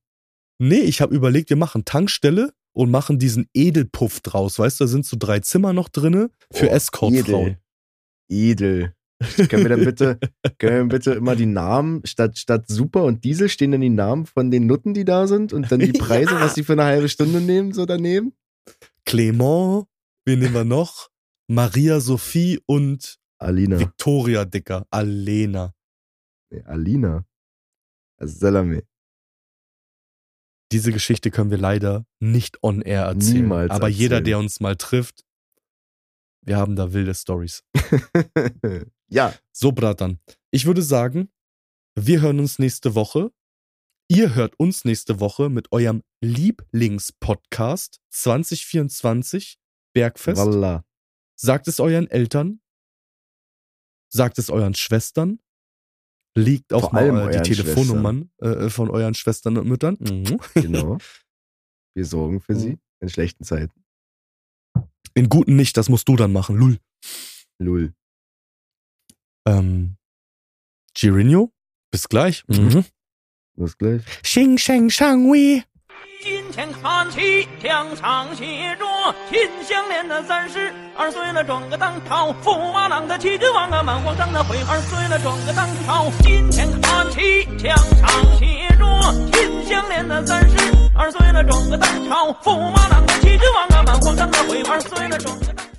Nee, ich habe überlegt, wir machen Tankstelle und machen diesen Edelpuff draus. Weißt du, da sind so drei Zimmer noch drinne für Oh, Escortfrauen. Edel. Können wir dann bitte, können wir bitte immer die Namen, statt, statt Super und Diesel stehen dann die Namen von den Nutten, die da sind und dann die Preise, Ja. was die für eine halbe Stunde nehmen, so daneben? Clement, wen nehmen wir noch? Maria Sophie und Alina. Victoria Dicker. Alena. Nee, Alina. Salame. Diese Geschichte können wir leider nicht on air erzählen. Niemals Aber jeder, erzählen. der uns mal trifft, wir haben da wilde Stories. ja, So, Bratan. Ich würde sagen, wir hören uns nächste Woche. Ihr hört uns nächste Woche mit eurem Lieblingspodcast 2024 Bergfest. Walla. Sagt es euren Eltern. Sagt es euren Schwestern. Liegt auch Vor mal die Telefonnummern äh, von euren Schwestern und Müttern. Mhm. Genau. Wir sorgen für Mhm. sie in schlechten Zeiten. In guten nicht, das musst du dann machen, Lul. Lull. Ähm, Girinho, bis gleich. Mhm. Bis gleich. Xing Sheng Shang Wei. 金钱看齐，墙上写着“秦香莲”的三十二岁了，转个当朝；驸马郎的齐君王啊，满皇上的回二岁了，转个当朝。金钱看齐，墙上写着“秦香莲”的三十 二岁了，转个当朝；驸马郎的齐君王啊，满皇上的回二岁了，转个当朝。